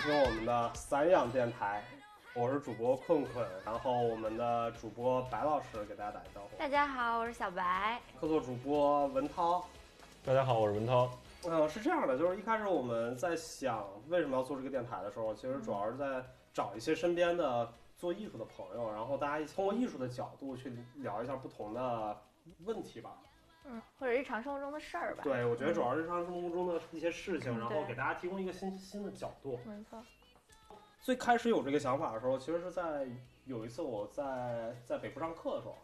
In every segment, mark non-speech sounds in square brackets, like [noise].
听我们的散养电台，我是主播困困，然后我们的主播白老师给大家打个招呼，大家好，我是小白。客座主播文涛。大家好，我是文涛。嗯，是这样的，就是一开始我们在想为什么要做这个电台的时候，其实主要是在找一些身边的做艺术的朋友，然后大家一起通过艺术的角度去聊一下不同的问题吧。嗯，或者日常生活中的事儿吧。对，我觉得主要是日常生活中的一些事情，嗯然后给大家提供一个新新的角度。没错。最开始有这个想法的时候，其实是在有一次我在在北部上课的时候，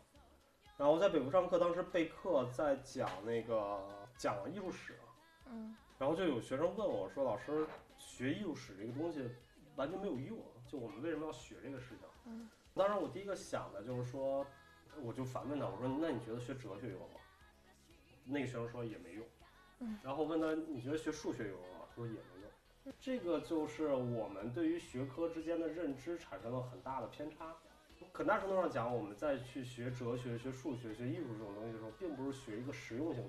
然后在北部上课，当时备课在讲那个讲艺术史，嗯然后就有学生问我说：“老师，学艺术史这个东西完全没有用，就我们为什么要学这个事情？”嗯当时我第一个想的就是说，我就反问他，我说：“那你觉得学哲学有用吗？”那个学生说也没用。嗯然后问他：“你觉得学数学有用吗？”他说也没用。这个就是我们对于学科之间的认知产生了很大的偏差。很大程度上讲，我们在去学哲学、学数学、学艺术这种东西的时候，并不是学一个实用性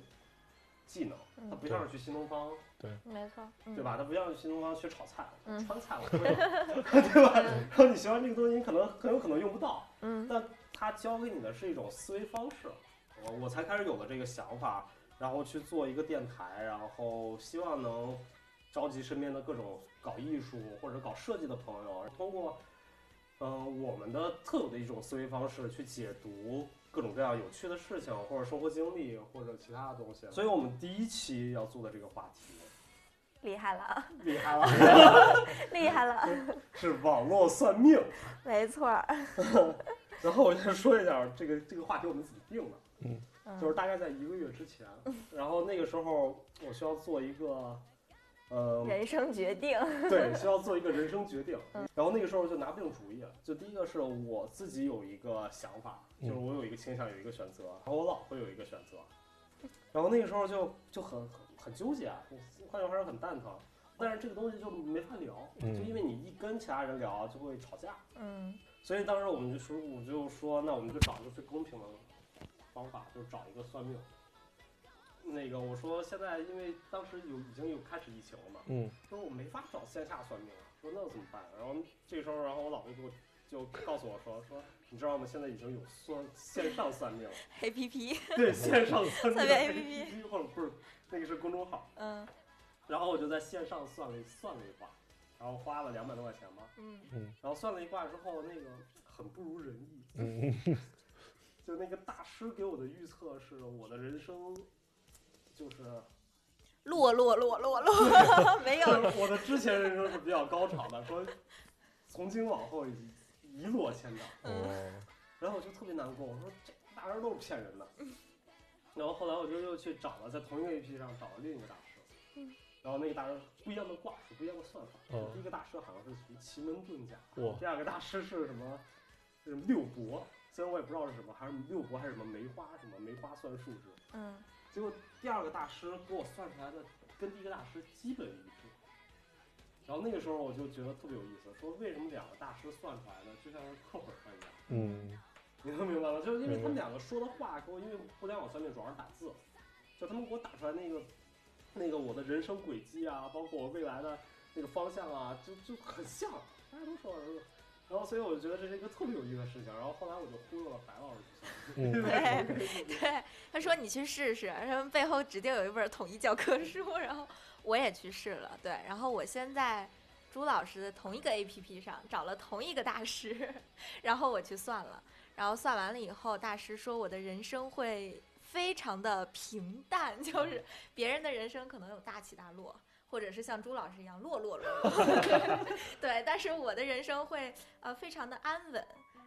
技能，它嗯，不像是去新东方，对没错。嗯对？吧？它不像去新东方学炒菜，嗯川菜我会，[laughs] 对吧？然后你学完这个东西，你可能很有可能用不到，嗯但它教给你的是一种思维方式。我我才开始有了这个想法，然后去做一个电台，然后希望能召集身边的各种搞艺术或者搞设计的朋友，通过嗯、呃我们的特有的一种思维方式去解读各种各样有趣的事情，或者生活经历，或者其他的东西。所以我们第一期要做的这个话题，厉害了，厉害了 [laughs] [laughs] 厉害了，是网络算命。没错。[laughs] 然后我先说一下这个这个话题我们怎么定的。嗯就是大概在一个月之前，[laughs] 然后那个时候我需要做一个，呃，人生决定。[laughs] 对，需要做一个人生决定嗯。然后那个时候就拿不定主意了。就第一个是我自己有一个想法，嗯就是我有一个倾向，有一个选择，然后我老婆有一个选择。然后那个时候就就很很很纠结，啊，换句话说很蛋疼。但是这个东西就没法聊，就嗯因为你一跟其他人聊就会吵架。嗯所以当时我们就说，我就说，那我们就找一个最公平的方法，就是找一个算命。那个我说现在因为当时有已经有开始疫情了嘛，嗯。说我没法找线下算命了，说那怎么办？然后这时候，然后我老婆给我就告诉我说，说你知道吗？现在已经有算线上算命了，，[laughs] A P P。对，线上算命。APP 或者不是那个是公众号，嗯。然后我就在线上算了一算了一卦，然后花了两百多块钱吧，嗯。然后算了一卦之后，那个很不如人意，嗯 [laughs] 就那个大师给我的预测是我的人生，就是落落落落落，没有。[laughs] 我的之前人生是比较高潮的，说从今往后一一落千丈。哦，然后我就特别难过，我说这大师都是骗人的。然后后来我就又去找了，在同一个 APP 上找了另一个大师嗯，然后那个大师不一样的卦数不一样的算法。嗯第一个大师好像是属于奇门遁甲，哇，第二个大师是什么？是六博，虽然我也不知道是什么，还是六国还是什么梅花什么梅花算术是。嗯结果第二个大师给我算出来的跟第一个大师基本一致。然后那个时候我就觉得特别有意思，说为什么两个大师算出来的就像是课本上一样？嗯你能明白吗？就是因为他们两个说的话给我，因为互联网算命主要是打字，就他们给我打出来那个那个我的人生轨迹啊，包括我未来的那个方向啊，就就很像，大家都说儿子。然后所以我就觉得这是一个特别有意思的事情。然后后来我就忽悠了白老师去算命。嗯对，他说你去试试，他们背后指定有一本统一教科书，然后我也去试了，对，然后我先在朱老师的同一个 A P P 上找了同一个大师，[laughs] 然后我去算了，然后算完了以后，大师说我的人生会非常的平淡，[laughs] 就是别人的人生可能有大起大落。或者是像朱老师一样落落落落，[laughs] 对，但是我的人生会呃非常的安稳，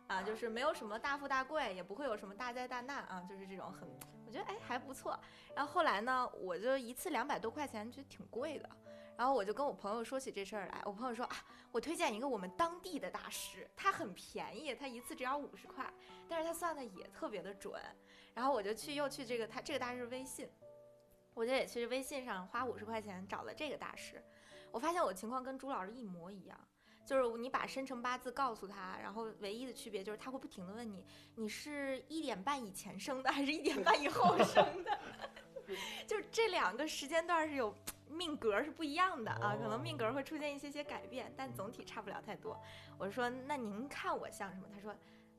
啊，就是没有什么大富大贵，也不会有什么大灾大难啊，就是这种很，我觉得哎还不错。然后后来呢，我就一次两百多块钱，觉得挺贵的。然后我就跟我朋友说起这事儿来，我朋友说啊，我推荐一个我们当地的大师，他很便宜，他一次只要五十块，但是他算的也特别的准。然后我就去又去这个他这个大师微信，我就也去微信上花五十块钱找了这个大师，我发现我情况跟朱老师一模一样。就是你把生辰八字告诉他，然后唯一的区别就是他会不停的问你，你是一点半以前生的还是一点半以后生的？[laughs] 就是这两个时间段是有命格是不一样的啊，可能命格会出现一些些改变，但总体差不了太多。我说那您看我像什么？他说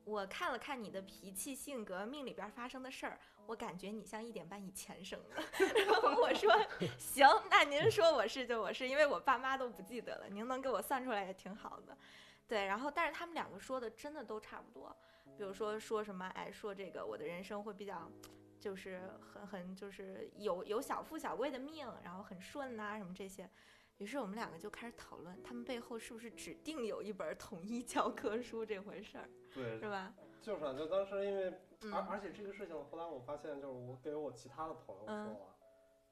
我看了看你的脾气、性格、命里边发生的事儿，我感觉你像一点半以前生的。[laughs] 然后我说行，那您说我是就我是，因为我爸妈都不记得了，您能给我算出来也挺好的。对，然后但是他们两个说的真的都差不多，比如说说什么，哎，说这个我的人生会比较，就是很很就是有有小富小贵的命，然后很顺呐、什么这些。于是我们两个就开始讨论，他们背后是不是指定有一本统一教科书这回事儿，对，是吧？就是啊，就当时因为，嗯而而且这个事情后来我发现，就是我给我其他的朋友说嗯了，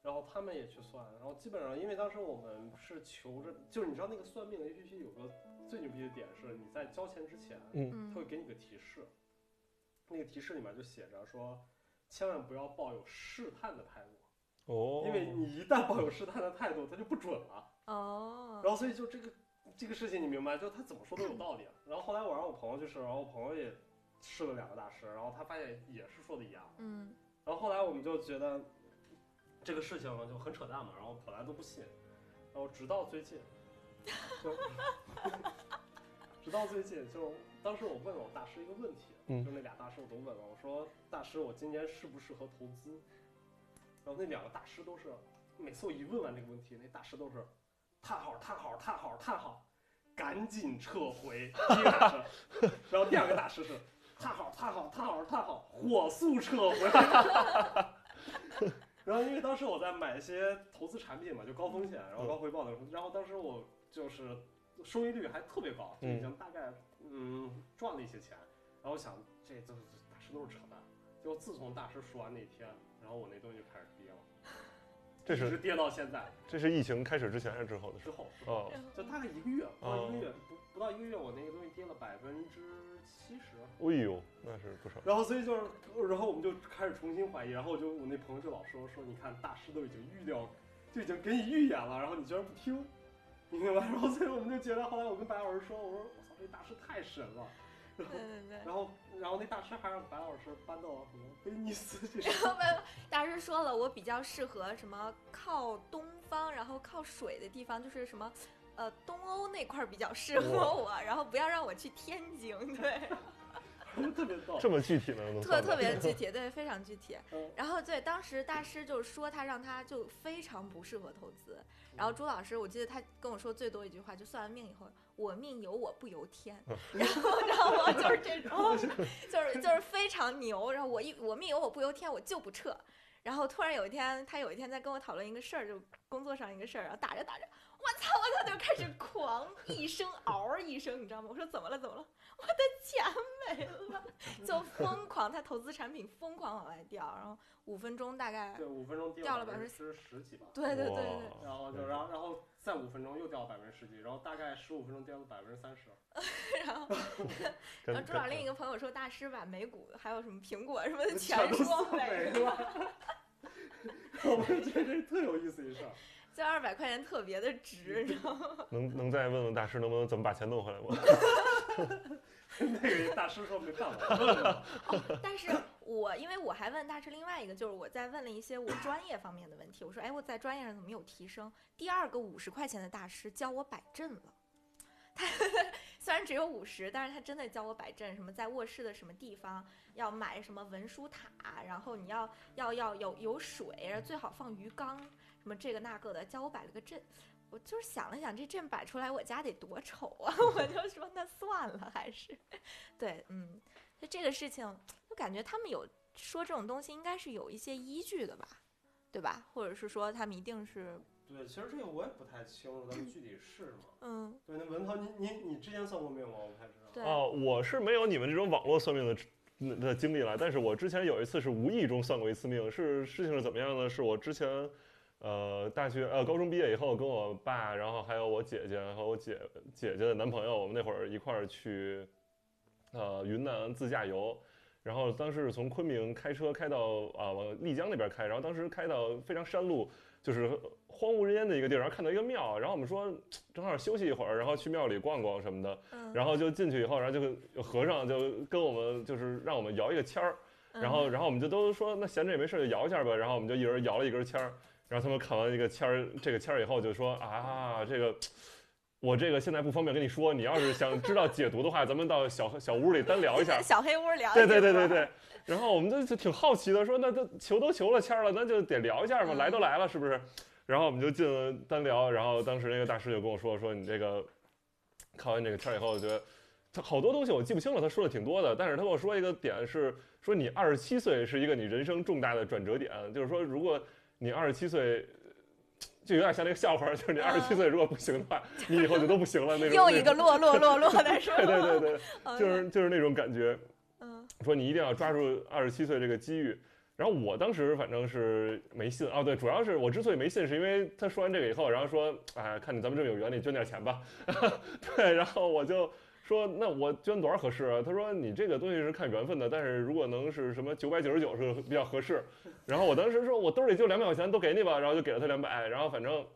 然后他们也去算，然后基本上因为当时我们是求着，就是你知道那个算命的 APP 有个最牛逼的点是，你在交钱之前，嗯他会给你个提示，那个提示里面就写着说，千万不要抱有试探的态度，哦，因为你一旦抱有试探的态度，它就不准了。哦，然后所以就这个这个事情你明白，就他怎么说都有道理。然后后来我让我朋友去试，然后我朋友也试了两个大师，然后他发现也是说的一样。嗯然后后来我们就觉得这个事情就很扯淡嘛，然后本来都不信，然后直到最近，[laughs] 就直到最近，就当时我问了我大师一个问题，嗯就那俩大师我都问了，我说大师我今年适不适合投资？然后那两个大师都是每次我一问完这个问题，那大师都是叹号叹号叹号叹号，赶紧撤回。第一个大师，[laughs] 然后第二个大师是叹号叹号叹号叹号，火速撤回。[laughs] 然后因为当时我在买一些投资产品嘛，就高风险，然后高回报的，然后当时我就是收益率还特别高，就已经大概嗯赚了一些钱，然后我想这都是大师都是扯淡。结果自从大师说完那天，然后我那东西就开始跌了，这是一直跌到现在这是疫情开始之前还是之后的事？之后，哦，就大概一个月，不到一个哦月，不不到一个月，我那个东西跌了百分之七十。哎呦，那是不少。然后所以就是，然后我们就开始重新怀疑，然后我就我那朋友就老说说，你看大师都已经预料，就已经给你预言了，然后你居然不听，你明白？[laughs] 然后所以我们就觉得，后来我跟白老师说，我说我操，这大师太神了。然后对对对。然后然后那大师还让白老师搬到什么威尼斯去。然后没有，大师说了，我比较适合什么靠东方，然后靠水的地方，就是什么，呃，东欧那块儿比较适合我，然后不要让我去天津，对，[laughs] 特别逗。[laughs] 这么具体呢？特特别具 [laughs] 体，对，非常具体。嗯然后对，当时大师就是说他让他就非常不适合投资，然后朱老师我记得他跟我说最多一句话，就算完命以后，我命由我不由天，然后然后我就是这种，就是就是非常牛，然后我一我命由我不由天，我就不撤。然后突然有一天，他有一天在跟我讨论一个事儿，就工作上一个事儿，然后打着打着，我操我操，就开始狂一声嗷一声，你知道吗？我说怎么了怎么了？[laughs] 我的钱没了，就疯狂，他投资产品疯狂往外掉，然后五分钟大概对，五分钟掉了百分之十几吧。对对对对然后就然后然后再五分钟又掉了百分之十几，然后大概十五分钟掉了百分之三十。[laughs] [laughs] 然后然后朱老跟另一个朋友说，大师把美股还有什么苹果什么的全说没没了。我就觉得这是特有意思一事儿。这二百块钱特别的值，你知道吗？能能再问问大师能不能怎么把钱弄回来吗？[laughs] 那个大师说没办法，[laughs] 问了。但是我因为我还问大师另外一个，就是我在问了一些我专业方面的问题，我说，哎，我在专业上怎么有提升？第二个五十块钱的大师教我摆阵了。他 [laughs] 虽然只有五十，但是他真的教我摆阵，什么在卧室的什么地方要买什么文书塔，然后你要要要有有水，最好放鱼缸，什么这个那个的，教我摆了个阵。我就是想了想，这阵摆出来我家得多丑啊！[laughs] 我就说那算了，还是 [laughs] 对，嗯，就这个事情，就感觉他们有说这种东西，应该是有一些依据的吧，对吧？或者是说他们一定是，对，其实这个我也不太清楚，咱们具体是什么。[laughs] 嗯，对，那文涛，你你你之前算过命吗？我不太知道。对，哦，我是没有你们这种网络算命的的的经历了，但是我之前有一次是无意中算过一次命，是事情是怎么样呢？是我之前。呃，大学呃，高中毕业以后，跟我爸，然后还有我姐姐和我姐姐姐的男朋友，我们那会儿一块儿去，呃，云南自驾游。然后当时是从昆明开车开到啊、往丽江那边开，然后当时开到非常山路，就是荒无人烟的一个地儿，然后看到一个庙，然后我们说正好休息一会儿，然后去庙里逛逛什么的。嗯，然后就进去以后，然后就有和尚就跟我们就是让我们摇一个签儿，然后嗯然后我们就都说那闲着也没事就摇一下吧，然后我们就一人摇了一根签儿，然后他们看完这个签儿这个签儿以后就说啊这个。我这个现在不方便跟你说，你要是想知道解读的话，咱们到小小屋里单聊一下。[laughs] 小黑屋聊。对对对对对。然后我们就就挺好奇的，说那都求都求了签了，那就得聊一下嘛，来都来了，是不是？然后我们就进了单聊，然后当时那个大师就跟我说，说你这个看完这个签以后，我觉得他好多东西我记不清了，他说的挺多的，但是他跟我说一个点是说你二十七岁是一个你人生重大的转折点，就是说如果你二十七岁。就有点像那个笑话，就是你二十七岁如果不行的话，你以后就都不行了那种。又一个落落落落的是 [laughs] 对对对对，就是就是那种感觉。嗯。说你一定要抓住二十七岁这个机遇。然后我当时反正是没信哦，对，主要是我之所以没信，是因为他说完这个以后，然后说，哎，看你咱们这么有缘，你捐点钱吧。[laughs] 对，然后我就。说那我捐多少合适啊？他说你这个东西是看缘分的，但是如果能是什么九百九十九是比较合适。然后我当时说我兜里就两百块钱，都给你吧，然后就给了他两百，然后反正，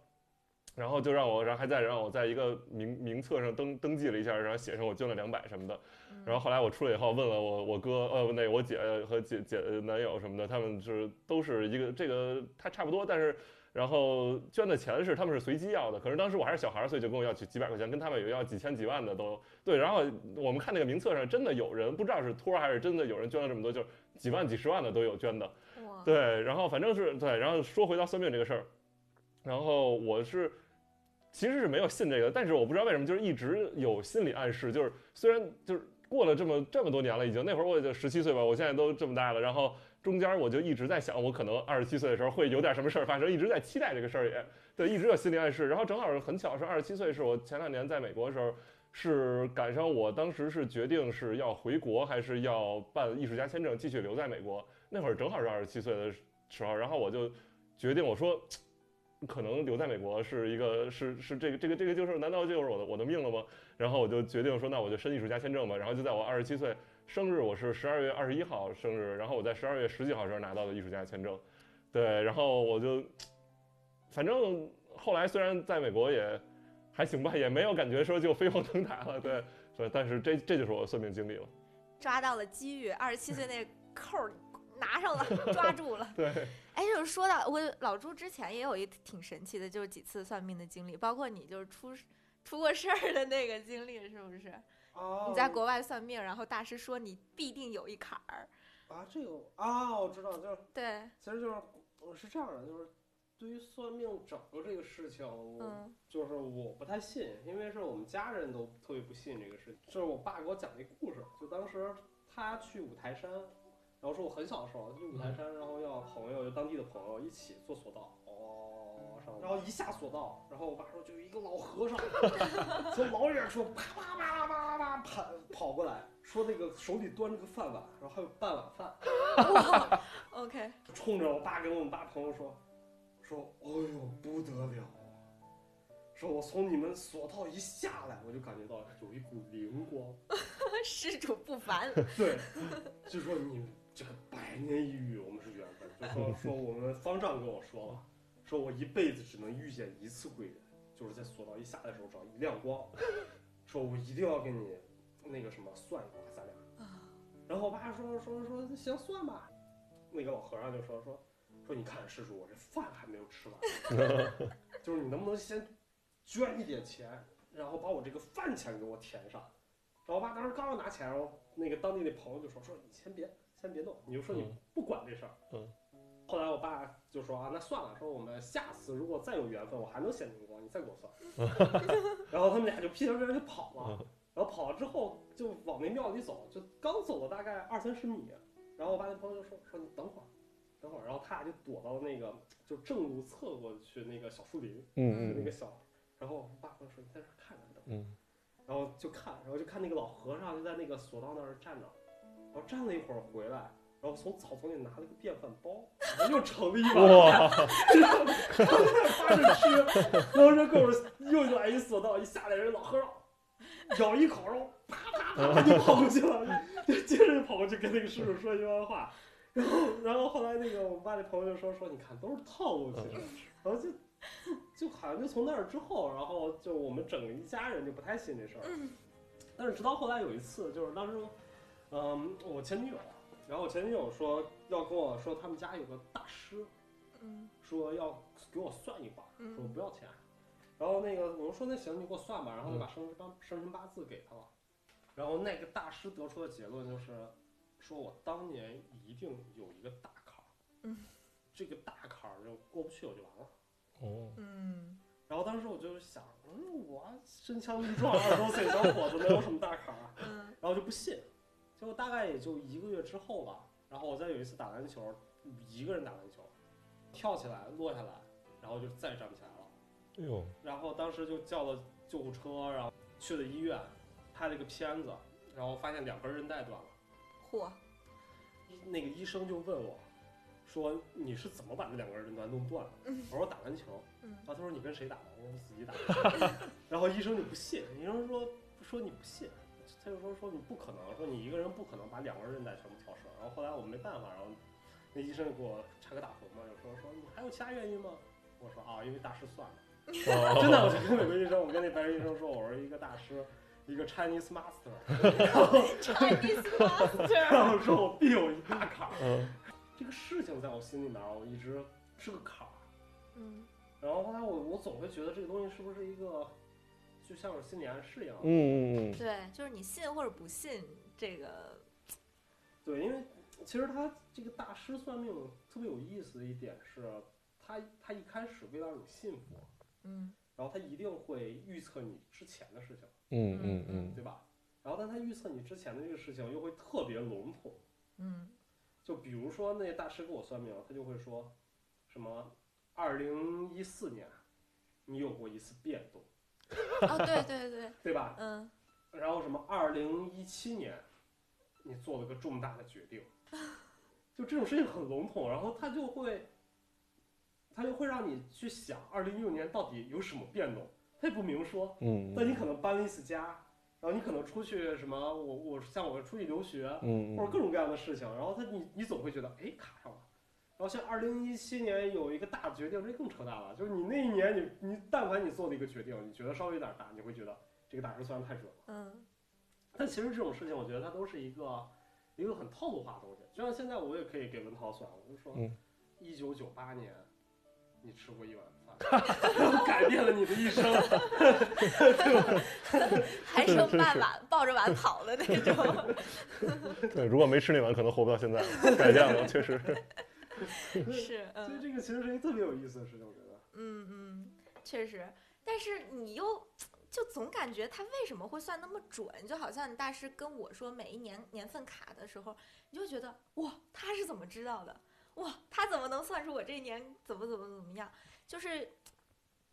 然后就让我，然后还在让我在一个名名册上登登记了一下，然后写上我捐了两百什么的。然后后来我出来以后问了我我哥呃那我姐和姐姐男友什么的，他们是都是一个这个他差不多，但是。然后捐的钱是他们是随机要的，可是当时我还是小孩儿，所以就跟我要几几百块钱，跟他们有要几千几万的都对。然后我们看那个名册上，真的有人不知道是托还是真的有人捐了这么多，就是几万几十万的都有捐的。对，然后反正是对。然后说回到算命这个事儿，然后我是其实是没有信这个，但是我不知道为什么就是一直有心理暗示，就是虽然就是过了这么这么多年了，已经那会儿我也就十七岁吧，我现在都这么大了，然后。中间我就一直在想，我可能二十七岁的时候会有点什么事儿发生，一直在期待这个事儿，也对，一直有心理暗示。然后正好很巧是二十七岁，是我前两年在美国的时候，是赶上我当时是决定是要回国还是要办艺术家签证继续留在美国。那会儿正好是二十七岁的时候，然后我就决定我说，可能留在美国是一个是是这个这个这个就是难道就是我的我的命了吗？然后我就决定说那我就申艺术家签证吧。然后就在我二十七岁。生日我是十二月二十一号生日，然后我在十二月十几号时候拿到的艺术家签证，对，然后我就，反正后来虽然在美国也还行吧，也没有感觉说就飞黄腾达了，对，所以，但是这这就是我算命经历了，抓到了机遇，二十七岁那扣拿上了，[laughs] 抓住了，对，哎，就是说到我老朱之前也有一挺神奇的，就是几次算命的经历，包括你就是出出过事儿的那个经历，是不是？你在国外算命，然后大师说你必定有一坎儿。啊，这个啊，我知道，就是对，其实就是我是这样的，就是对于算命整个这个事情，嗯，就是我不太信，因为是我们家人都特别不信这个事情。就是我爸给我讲一个故事，就当时他去五台山，然后说我很小的时候去五台山，然后要朋友，就当地的朋友一起坐索道。然后一下索道，然后我爸说就有一个老和尚 [laughs] 从老远处啪啪啪啪啪啪跑跑过来，说那个手里端着个饭碗，然后还有半碗饭。OK。冲着我爸跟我们爸朋友说，说哎呦不得了，说我从你们索道一下来，我就感觉到有一股灵光，[laughs] 施主不凡。[laughs] 对，就说你这个百年一遇，我们是缘分。就说说我们方丈跟我说了。说我一辈子只能遇见一次贵人，就是在索道一下来的时候，找一亮光。说我一定要给你那个什么算一卦，咱俩。然后我爸说说说行算吧。那个老和尚就说说说你看施主，我这饭还没有吃完，[laughs] 就是你能不能先捐一点钱，然后把我这个饭钱给我填上。然后我爸当时刚要拿钱，然后那个当地那朋友就说说你先别先别动，你就说你不管这事儿。嗯。后来我爸就说啊，那算了，说我们下次如果再有缘分，我还能显灵光，你再给我算。[laughs] 然后他们俩就屁颠颠就跑了。然后跑了之后就往那庙里走，就刚走了大概二三十米，然后我爸那朋友就说说你等会儿，等会儿。然后他俩就躲到那个就正路侧过去那个小树林，嗯那个小。然后我爸朋友说你在这看着等。嗯。然后就看，然后就看那个老和尚就在那个索道那儿站着，然后站了一会儿回来。然后从草丛里拿了个电饭包，又盛了一碗，然后发着吃。然后这哥们又来一索道，一下来人老和尚咬一口，然后啪啪啪就跑过去了，就接着就跑过去跟那个叔叔说一番话。然后，然后后来那个我爸那朋友就说说，你看都是套路，其实。然后就就好像就从那儿之后，然后就我们整个一家人就不太信这事儿。但是直到后来有一次，就是当时，嗯，我前女友。然后我前女友说要跟我说他们家有个大师，嗯说要给我算一卦，说嗯不要钱。然后那个我就说那行，你给我算吧，然后就把生辰八生辰八字给他了。然后那个大师得出的结论就是，说我当年一定有一个大坎儿，嗯，[laughs] 这个大坎儿就过不去我就完了。哦，嗯然后当时我就想，嗯，我身强力壮，二十多岁小伙子能有什么大坎儿啊？嗯然后就不信，结果大概也就一个月之后吧，然后我再有一次打篮球，一个人打篮球，跳起来落下来，然后就再也站不起来了。哎呦，然后当时就叫了救护车，然后去了医院，拍了一个片子，然后发现两根韧带断了。嚯，那个医生就问我，说你是怎么把那两根韧带弄断的？嗯我说打篮球。嗯然后他说你跟谁打的？我说我自己打的。[laughs] 然后医生就不信，医生说说你不信，他就说说你不可能，说你一个人不可能把两根韧带全部跳折。然后后来我没办法，然后那医生就给我插个大红嘛，就说说你还有其他原因吗？我说啊，因为大师算的。哦 [laughs] 真的，我就跟美国医生，我跟那白人医生说，我说一个大师，一个 Chinese master，[laughs] 然后 [laughs] Chinese 然 master，后说我必有一大坎儿。嗯这个事情在我心里面，我一直是个坎儿。嗯然后后来我我总会觉得这个东西是不是一个，就像是心理暗示一样。嗯嗯嗯，对，就是你信或者不信这个，对，因为其实他这个大师算命特别有意思的一点是，他他一开始为了让你信服，嗯然后他一定会预测你之前的事情，嗯嗯嗯对吧？然后但他预测你之前的这个事情又会特别笼统。嗯就比如说那大师给我算命，他就会说，什么，二零一四年，你有过一次变动，[laughs] 哦对对对，[laughs] 对吧？嗯。然后什么，二零一七年，你做了个重大的决定，就这种事情很笼统，然后他就会，他就会让你去想，二零一六年到底有什么变动，他也不明说，嗯，但你可能搬了一次家，然后你可能出去什么，我我像我出去留学，嗯或者。各种各样的事情，然后他你你总会觉得哎卡上了，然后像二零一七年有一个大决定，这更扯淡了，就是你那一年你你但凡你做了一个决定，你觉得稍微有点大，你会觉得这个大师算的太准了。嗯但其实这种事情，我觉得它都是一个一个很套路化的东西。就像现在我也可以给文涛算，我就说嗯，一九九八年你吃过一碗饭，[laughs] 然后改变了你的一生。[laughs] 还剩半碗，抱着碗跑的那种。对，如果没吃那碗，可能活不到现在，改变了，确实。[laughs] 是，[laughs] 所以嗯这个其实是一个特别有意思的事情，我觉得。嗯嗯，确实。但是你又就总感觉他为什么会算那么准？就好像你大师跟我说每一年年份卡的时候，你就觉得哇，他是怎么知道的？哇，他怎么能算出我这一年怎么怎么怎么样？就是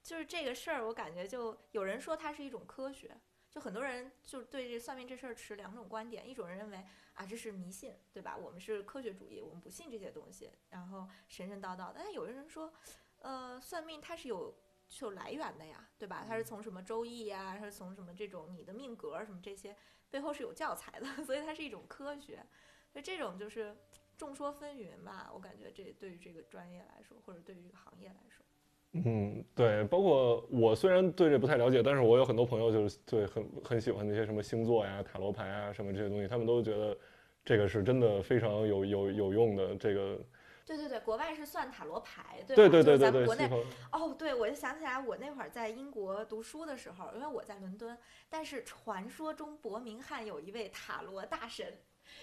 就是这个事儿，我感觉就有人说它是一种科学。就很多人就对这算命这事儿持两种观点，一种人认为啊这是迷信，对吧？我们是科学主义，我们不信这些东西，然后神神叨叨的。但有的人说，呃，算命它是有是有来源的呀，对吧？它是从什么周易呀，它是从什么这种你的命格儿什么这些背后是有教材的，[laughs] 所以它是一种科学。所以这种就是众说纷纭吧，我感觉这对于这个专业来说，或者对于这个行业来说，嗯，对，包括我虽然对这不太了解，但是我有很多朋友就是对很很喜欢那些什么星座呀、塔罗牌啊什么这些东西，他们都觉得这个是真的非常有有有用的。这个对对对，国外是算塔罗牌，对对对对对对，咱们国内哦，对，我就想起来，我那会儿在英国读书的时候，因为我在伦敦，但是传说中伯明翰有一位塔罗大神，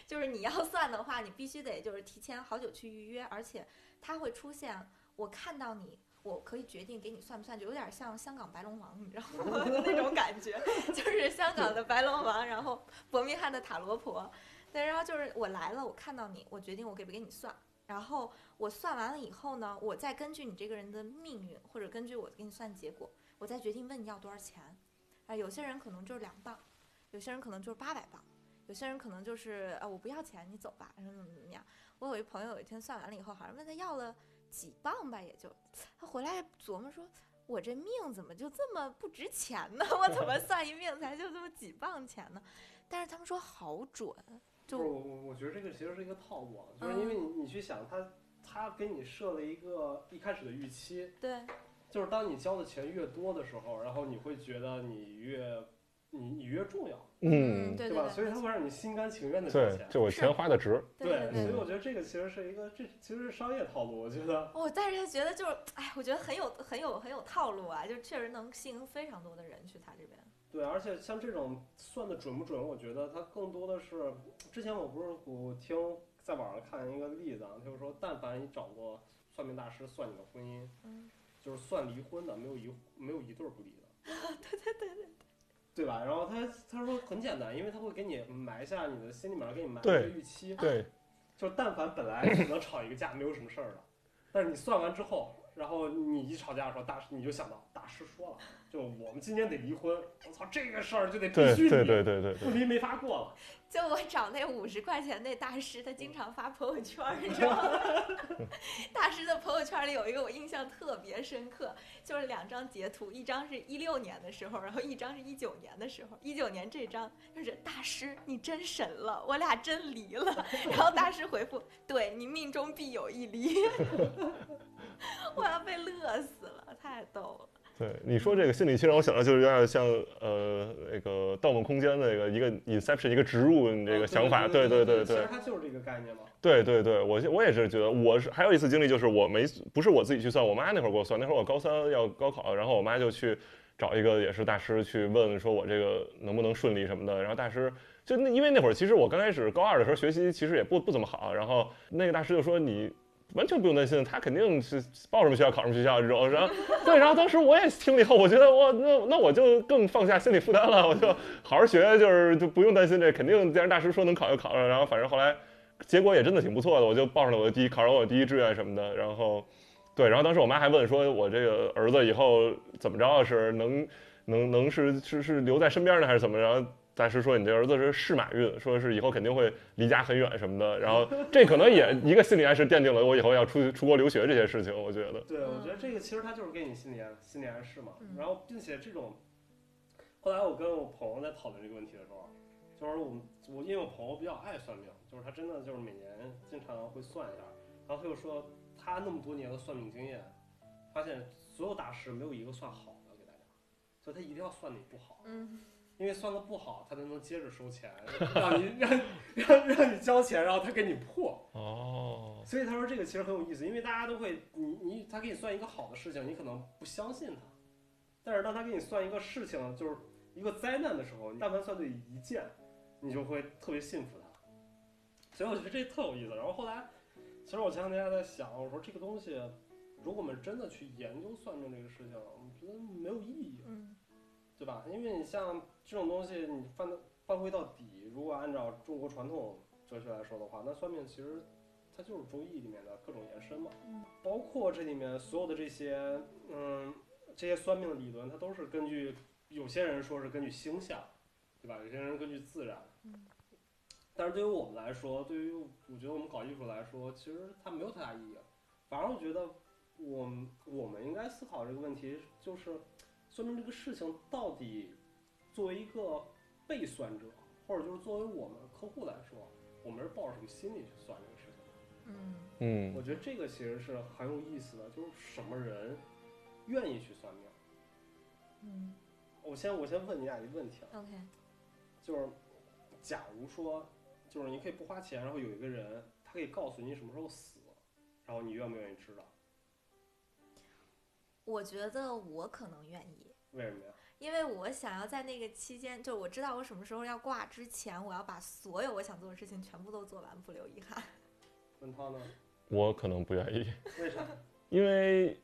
就是你要算的话，你必须得就是提前好久去预约，而且他会出现，我看到你。我可以决定给你算不算，就有点像香港白龙王，你知道吗？[laughs] 那种感觉，[laughs] 就是香港的白龙王，然后伯明翰的塔罗婆，对，然后就是我来了，我看到你，我决定我给不给你算，然后我算完了以后呢，我再根据你这个人的命运，或者根据我给你算结果，我再决定问你要多少钱。啊，有些人可能就是两磅，有些人可能就是八百磅，有些人可能就是啊我不要钱，你走吧，然后怎么怎么样。我有一朋友有一天算完了以后，好像问他要了几磅吧，也就他回来琢磨说。我这命怎么就这么不值钱呢？[laughs] 我怎么算一命才就这么几磅钱呢？但是他们说好准，就我我我觉得这个其实是一个套路，啊，就是因为你你去想他他给你设了一个一开始的预期，对，就是当你交的钱越多的时候，然后你会觉得你越你你越重要，嗯，对吧？所以他会让你心甘情愿的交对，钱。就我钱花的值。对对所以嗯我觉得这个其实是一个，这其实是商业套路。我觉得，哦，但是他觉得就是，哎，我觉得很有很有很有套路啊，就确实能吸引非常多的人去他这边。对，而且像这种算的准不准，我觉得它更多的是，之前我不是我听在网上看一个例子啊，就是说，但凡你找过算命大师算你的婚姻，嗯，就是算离婚的，没有一没有一对儿不离的。对对对对。对吧？然后他他说很简单，因为他会给你埋下你的心里面给你埋一个预期，对，就但凡本来只能吵一个架，没有什么事儿的，但是你算完之后，然后你一吵架的时候，大师你就想到大师说了，就我们今年得离婚，我操，这个事儿就得必须离，对对对对对，不离没法过了。就我找那五十块钱那大师，他经常发朋友圈，你知道吗？[laughs] 大师的朋友圈里有一个我印象特别深刻，就是两张截图，一张是一六年的时候，然后一张是一九年的时候。一九年这张就是大师，你真神了，我俩真离了。[laughs] 然后大师回复：对你命中必有一离。[laughs] [laughs] 我要被乐死了，太逗了。对你说这个心理期让我想到就是有点像呃那个《盗梦空间》的那个一个 Inception 一个植入你这个想法，对对对对其实它就是这个概念嘛。对对对，我我也是觉得我是还有一次经历就是我没不是我自己去算，我妈那会儿给我算，那会儿我高三要高考，然后我妈就去找一个也是大师去问说我这个能不能顺利什么的，然后大师就那因为那会儿其实我刚开始高二的时候学习其实也不不怎么好，然后那个大师就说你。完全不用担心，他肯定是报什么学校考什么学校这种。然后，[laughs] 对，然后当时我也听了以后，我觉得我那那我就更放下心理负担了，我就好好学，就是就不用担心这，肯定既然大师说能考就考了。然后反正后来结果也真的挺不错的，我就报上了我的第一，考上我的第一志愿什么的。然后，对，然后当时我妈还问说，我这个儿子以后怎么着是能能能是是是留在身边呢，还是怎么着？大师说你这儿子是试马运，说是以后肯定会离家很远什么的。然后 [laughs] 这可能也一个心理暗示，奠定了我以后要出去出国留学这些事情。我觉得，对，我觉得这个其实他就是给你心理暗心理暗示嘛。嗯然后，并且这种，后来我跟我朋友在讨论这个问题的时候，就是我们我因为我朋友比较爱算命，就是他真的就是每年经常会算一下，然后他就说他那么多年的算命经验，发现所有大师没有一个算好的给大家，所以他一定要算你不好。嗯，[laughs] 因为算的不好，他才能接着收钱，让你让让让你交钱，然后他给你破。哦，所以他说这个其实很有意思，因为大家都会，你你他给你算一个好的事情，你可能不相信他，但是当他给你算一个事情，就是一个灾难的时候，你但凡算对一件，你就会特别信服他。所以我觉得这特有意思。然后后来，其实我前两天还在想，我说这个东西，如果我们真的去研究算命这个事情，我觉得没有意义。嗯，对吧？因为你像这种东西，你翻翻回到底，如果按照中国传统哲学来说的话，那算命其实它就是周易里面的各种延伸嘛。嗯包括这里面所有的这些，嗯，这些算命的理论，它都是根据有些人说是根据星象，对吧？有些人根据自然。嗯但是对于我们来说，对于我觉得我们搞艺术来说，其实它没有太大意义。反而我觉得我们我们应该思考这个问题，就是算命这个事情到底作为一个被算者，或者就是作为我们客户来说，我们是抱着什么心理去算这个事情？嗯，嗯我觉得这个其实是很有意思的，就是什么人愿意去算命？嗯我先我先问你俩一个问题啊，，OK，就是假如说，就是你可以不花钱，然后有一个人他可以告诉你什么时候死，然后你愿不愿意知道？我觉得我可能愿意。为什么呀？因为我想要在那个期间，就我知道我什么时候要挂之前，我要把所有我想做的事情全部都做完，不留遗憾。[laughs] 文涛呢？我可能不愿意。[laughs] 为啥？[laughs] 因为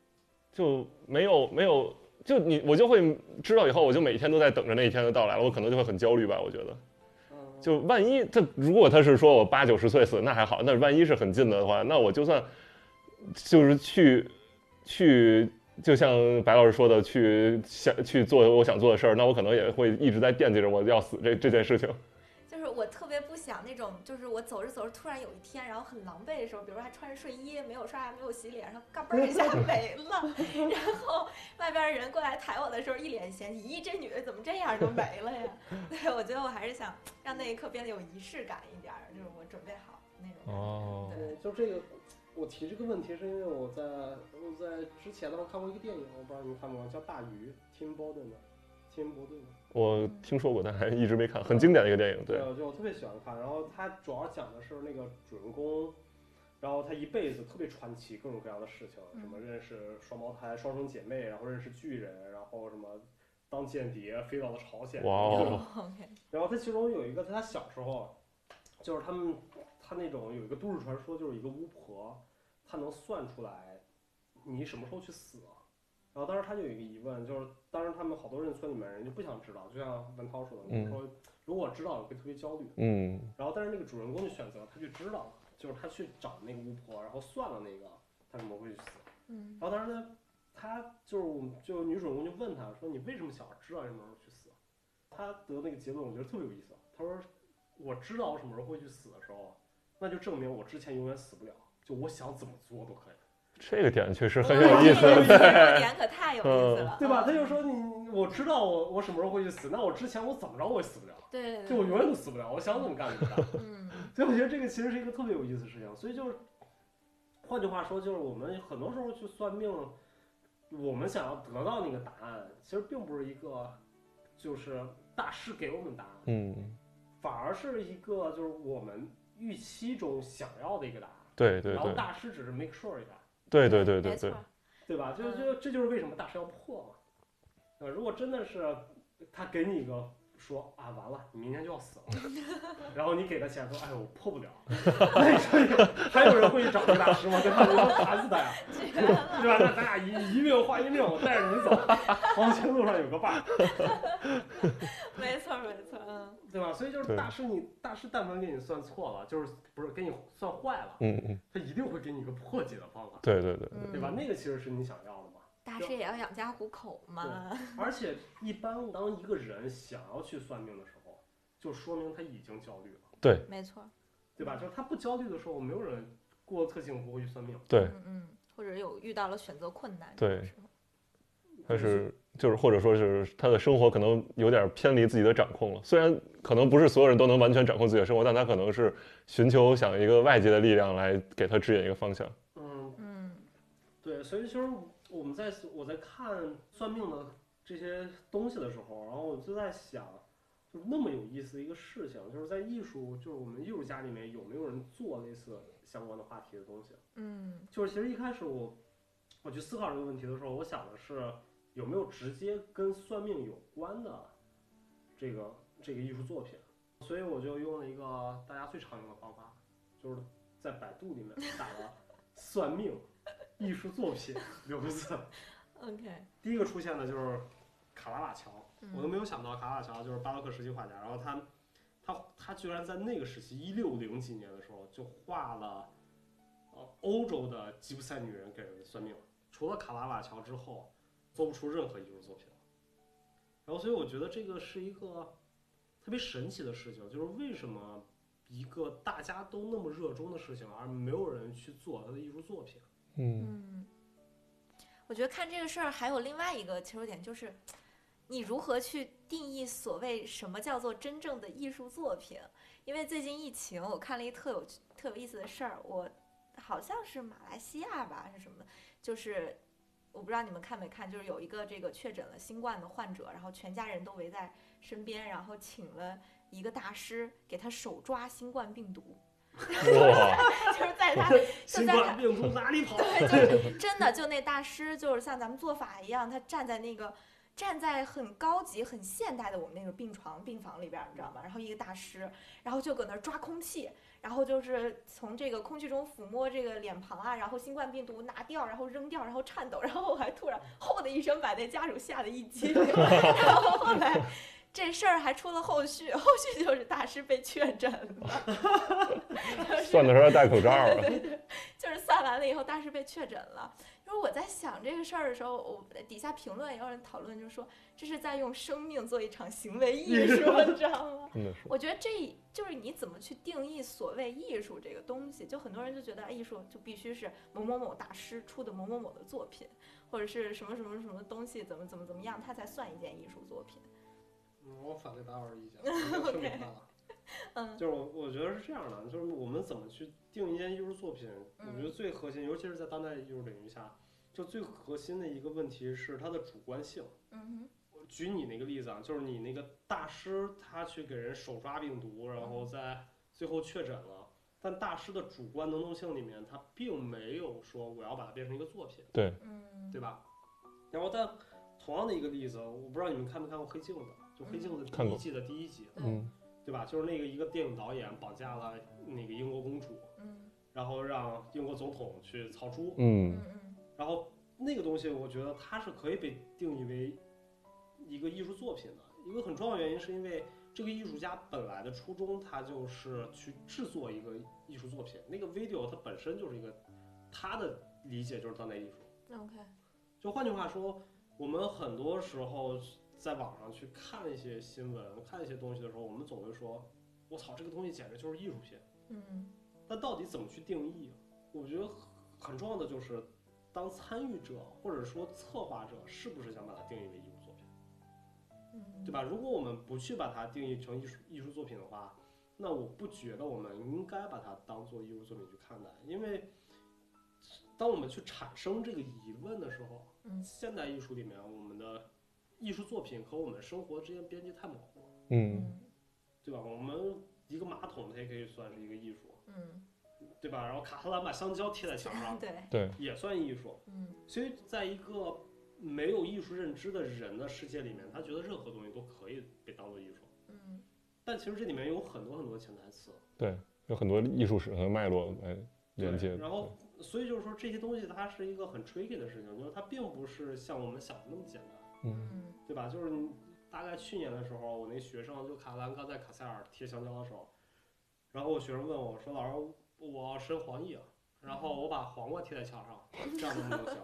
就没有没有，就你我就会知道以后，我就每天都在等着那一天的到来了，我可能就会很焦虑吧。我觉得，嗯，就万一他如果他是说我八九十岁死，那还好；那万一是很近的话，那我就算就是去去，就像白老师说的，去想去做我想做的事儿，那我可能也会一直在惦记着我要死这这件事情。就是我特别不想那种，就是我走着走着，突然有一天，然后很狼狈的时候，比如说还穿着睡衣，没有刷牙，没有洗脸，然后嘎嘣儿一下 [laughs] 没了，然后外边人过来抬我的时候，一脸嫌弃，咦，这女的怎么这样就没了呀？[laughs] 对，我觉得我还是想让那一刻变得有仪式感一点儿，就是我准备好那种。哦对对，就这个，我提这个问题是因为我在我在之前的时候看过一个电影，我不知道你们看过，叫《大鱼》，Tim Burton 的，Tim 新伯顿。我听说过，但还一直没看，很经典的一个电影。对，我就我特别喜欢看。然后它主要讲的是那个主人公，然后他一辈子特别传奇，各种各样的事情，什么认识双胞胎、双生姐妹，然后认识巨人，然后什么当间谍飞到了朝鲜。哇哦！OK，[laughs] 然后他其中有一个，在他小时候，就是他们他那种有一个都市传说，就是一个巫婆，她能算出来你什么时候去死。然后当时他就有一个疑问，就是当时他们好多人村里面人就不想知道，就像文涛说的，嗯说如果知道我会特别焦虑。嗯然后但是那个主人公就选择他去知道了，就是他去找那个巫婆，然后算了那个他怎么会去死。嗯然后当时呢，他就是我们就女主人公就问他说：“你为什么想要知道什么时候去死？”他得那个结论，我觉得特别有意思。他说：“我知道我什么时候会去死的时候，那就证明我之前永远死不了，就我想怎么做都可以，这个点确实很嗯有意思。这个对，点可太有意思了，对吧？”他就嗯说你：“我知道我我什么时候会去死，那我之前我怎么着我也死不了，对对就我永远都死不了，我想怎么干怎么干。”嗯所以我觉得这个其实是一个特别有意思的事情。所以就是，换句话说，就是我们很多时候去算命，我们想要得到那个答案，其实并不是一个就是大师给我们答案，嗯，反而是一个就是我们预期中想要的一个答案。对对对然后大师只是 make sure 一下，对对对对对，对吧？就嗯就这就是为什么大师要破嘛。对吧？如果真的是他给你一个说啊，完了，[laughs] 你明天就要死了，[laughs] 然后你给他钱说，哎，我破不了，[laughs] 那你说还有人会去找这大师吗？对吧？你说烦死他呀，对吧？那咱俩一一命换一命，我带着你走，黄泉路上有个伴，没错没错，嗯对吧？所以就是大师你大师但凡给你算错了，就是不是给你算坏了，嗯嗯，他一定会给你一个破解的方法，对对对，嗯，对吧？那个其实是你想要的嘛。大师也要养家糊口嘛，[laughs] 而且一般当一个人想要去算命的时候，就说明他已经焦虑了，对没错，对吧？就是他不焦虑的时候，没有人过得特幸福会去算命。对嗯嗯，或者有遇到了选择困难，对时候，但是就是或者说是他的生活可能有点偏离自己的掌控了。虽然可能不是所有人都能完全掌控自己的生活，但他可能是寻求想一个外界的力量来给他指引一个方向。嗯，嗯对，所以其实我们在我在看算命的这些东西的时候，然后我就在想，就是那么有意思的一个事情，就是在艺术，就是我们艺术家里面有没有人做类似相关的话题的东西？嗯就是其实一开始我我去思考这个问题的时候，我想的是有没有直接跟算命有关的这个这个艺术作品，所以我就用了一个大家最常用的方法，就是在百度里面打了“算命 [laughs] 艺术作品”六个字，，OK，第一个出现的就是卡拉瓦乔，我都嗯没有想到卡拉瓦乔就是巴洛克时期画家，然后他他他居然在那个时期一六零几年的时候就画了呃欧洲的吉普赛女人给人算命，除了卡拉瓦乔之后做不出任何艺术作品了。然后所以我觉得这个是一个特别神奇的事情，就是为什么一个大家都那么热衷的事情，而没有人去做他的艺术作品？嗯，我觉得看这个事儿还有另外一个切入点，就是你如何去定义所谓什么叫做真正的艺术作品？因为最近疫情，我看了一特有特有意思的事儿，我好像是马来西亚吧，是什么，就是我不知道你们看没看，就是有一个这个确诊了新冠的患者，然后全家人都围在身边，然后请了一个大师给他手抓新冠病毒，哇，[laughs] 就是在他 [laughs] 新冠病毒哪里跑？对，就是真的，就那大师，就是像咱们做法一样，他站在那个站在很高级、很现代的我们那个病床病房里边儿，你知道吗？然后一个大师，然后就搁那儿抓空气，然后就是从这个空气中抚摸这个脸庞啊，然后新冠病毒拿掉，然后扔掉，然后颤抖，然后我还突然吼的一声把那家属吓得一激灵，[laughs] 然后后来。这事儿还出了后续，[laughs] 后续就是大师被确诊了，就是算的时候要戴口罩了。对对。就是算完了以后，大师被确诊了。因为我在想这个事儿的时候，我底下评论也有人讨论，就说这是在用生命做一场行为艺术，[laughs] 你知道吗？真的是，我觉得这就是你怎么去定义所谓艺术这个东西。就很多人就觉得哎艺术就必须是某某某大师出的某某某的作品，或者是什么什么什么东西怎么怎么怎么样，它才算一件艺术作品。嗯我反对白老师意见，我听明白了。[laughs] 嗯就是我我觉得是这样的，就是我们怎么去定一件艺术作品，我觉得最核心，尤其是在当代艺术领域下，就最核心的一个问题是它的主观性。嗯举你那个例子啊，就是你那个大师他去给人手抓病毒，然后在最后确诊了，但大师的主观能动性里面，他并没有说我要把它变成一个作品，嗯，对吧？然后但同样的一个例子，我不知道你们看没看过《黑镜子》，就《黑镜子》第一季的第一集，对嗯对吧？就是那个一个电影导演绑架了那个英国公主，嗯然后让英国总统去操猪，嗯然后那个东西，我觉得它是可以被定义为一个艺术作品的。一个很重要的原因是因为这个艺术家本来的初衷，他就是去制作一个艺术作品。那个 video 它本身就是一个他的理解就是当代艺术。嗯，OK，就换句话说，我们很多时候在网上去看一些新闻、看一些东西的时候，我们总会说：“我操，这个东西简直就是艺术品。”嗯但到底怎么去定义？我觉得很很重要的就是，当参与者或者说策划者是不是想把它定义为艺术作品，嗯，对吧？如果我们不去把它定义成艺术艺术作品的话，那我不觉得我们应该把它当做艺术作品去看待，因为当我们去产生这个疑问的时候，嗯现代艺术里面我们的艺术作品和我们生活之间边界太模糊了，嗯嗯对吧？我们一个马桶它也可以算是一个艺术，嗯，对吧？然后卡特兰把香蕉贴在墙上 [laughs] 对，对，也算艺术。嗯所以，在一个没有艺术认知的人的世界里面，他觉得任何东西都可以被当做艺术。嗯但其实这里面有很多很多潜台词，对，有很多艺术史和脉络来连接。。然后，所以就是说这些东西它是一个很 tricky 的事情，就是它并不是像我们想的那么简单，对吧？就是大概去年的时候，我那学生就卡兰刚在卡塞尔贴香蕉的时候，然后我学生问我说：“老师，我要申黄奕啊，然后我把黄瓜贴在墙上，这样能不能行？”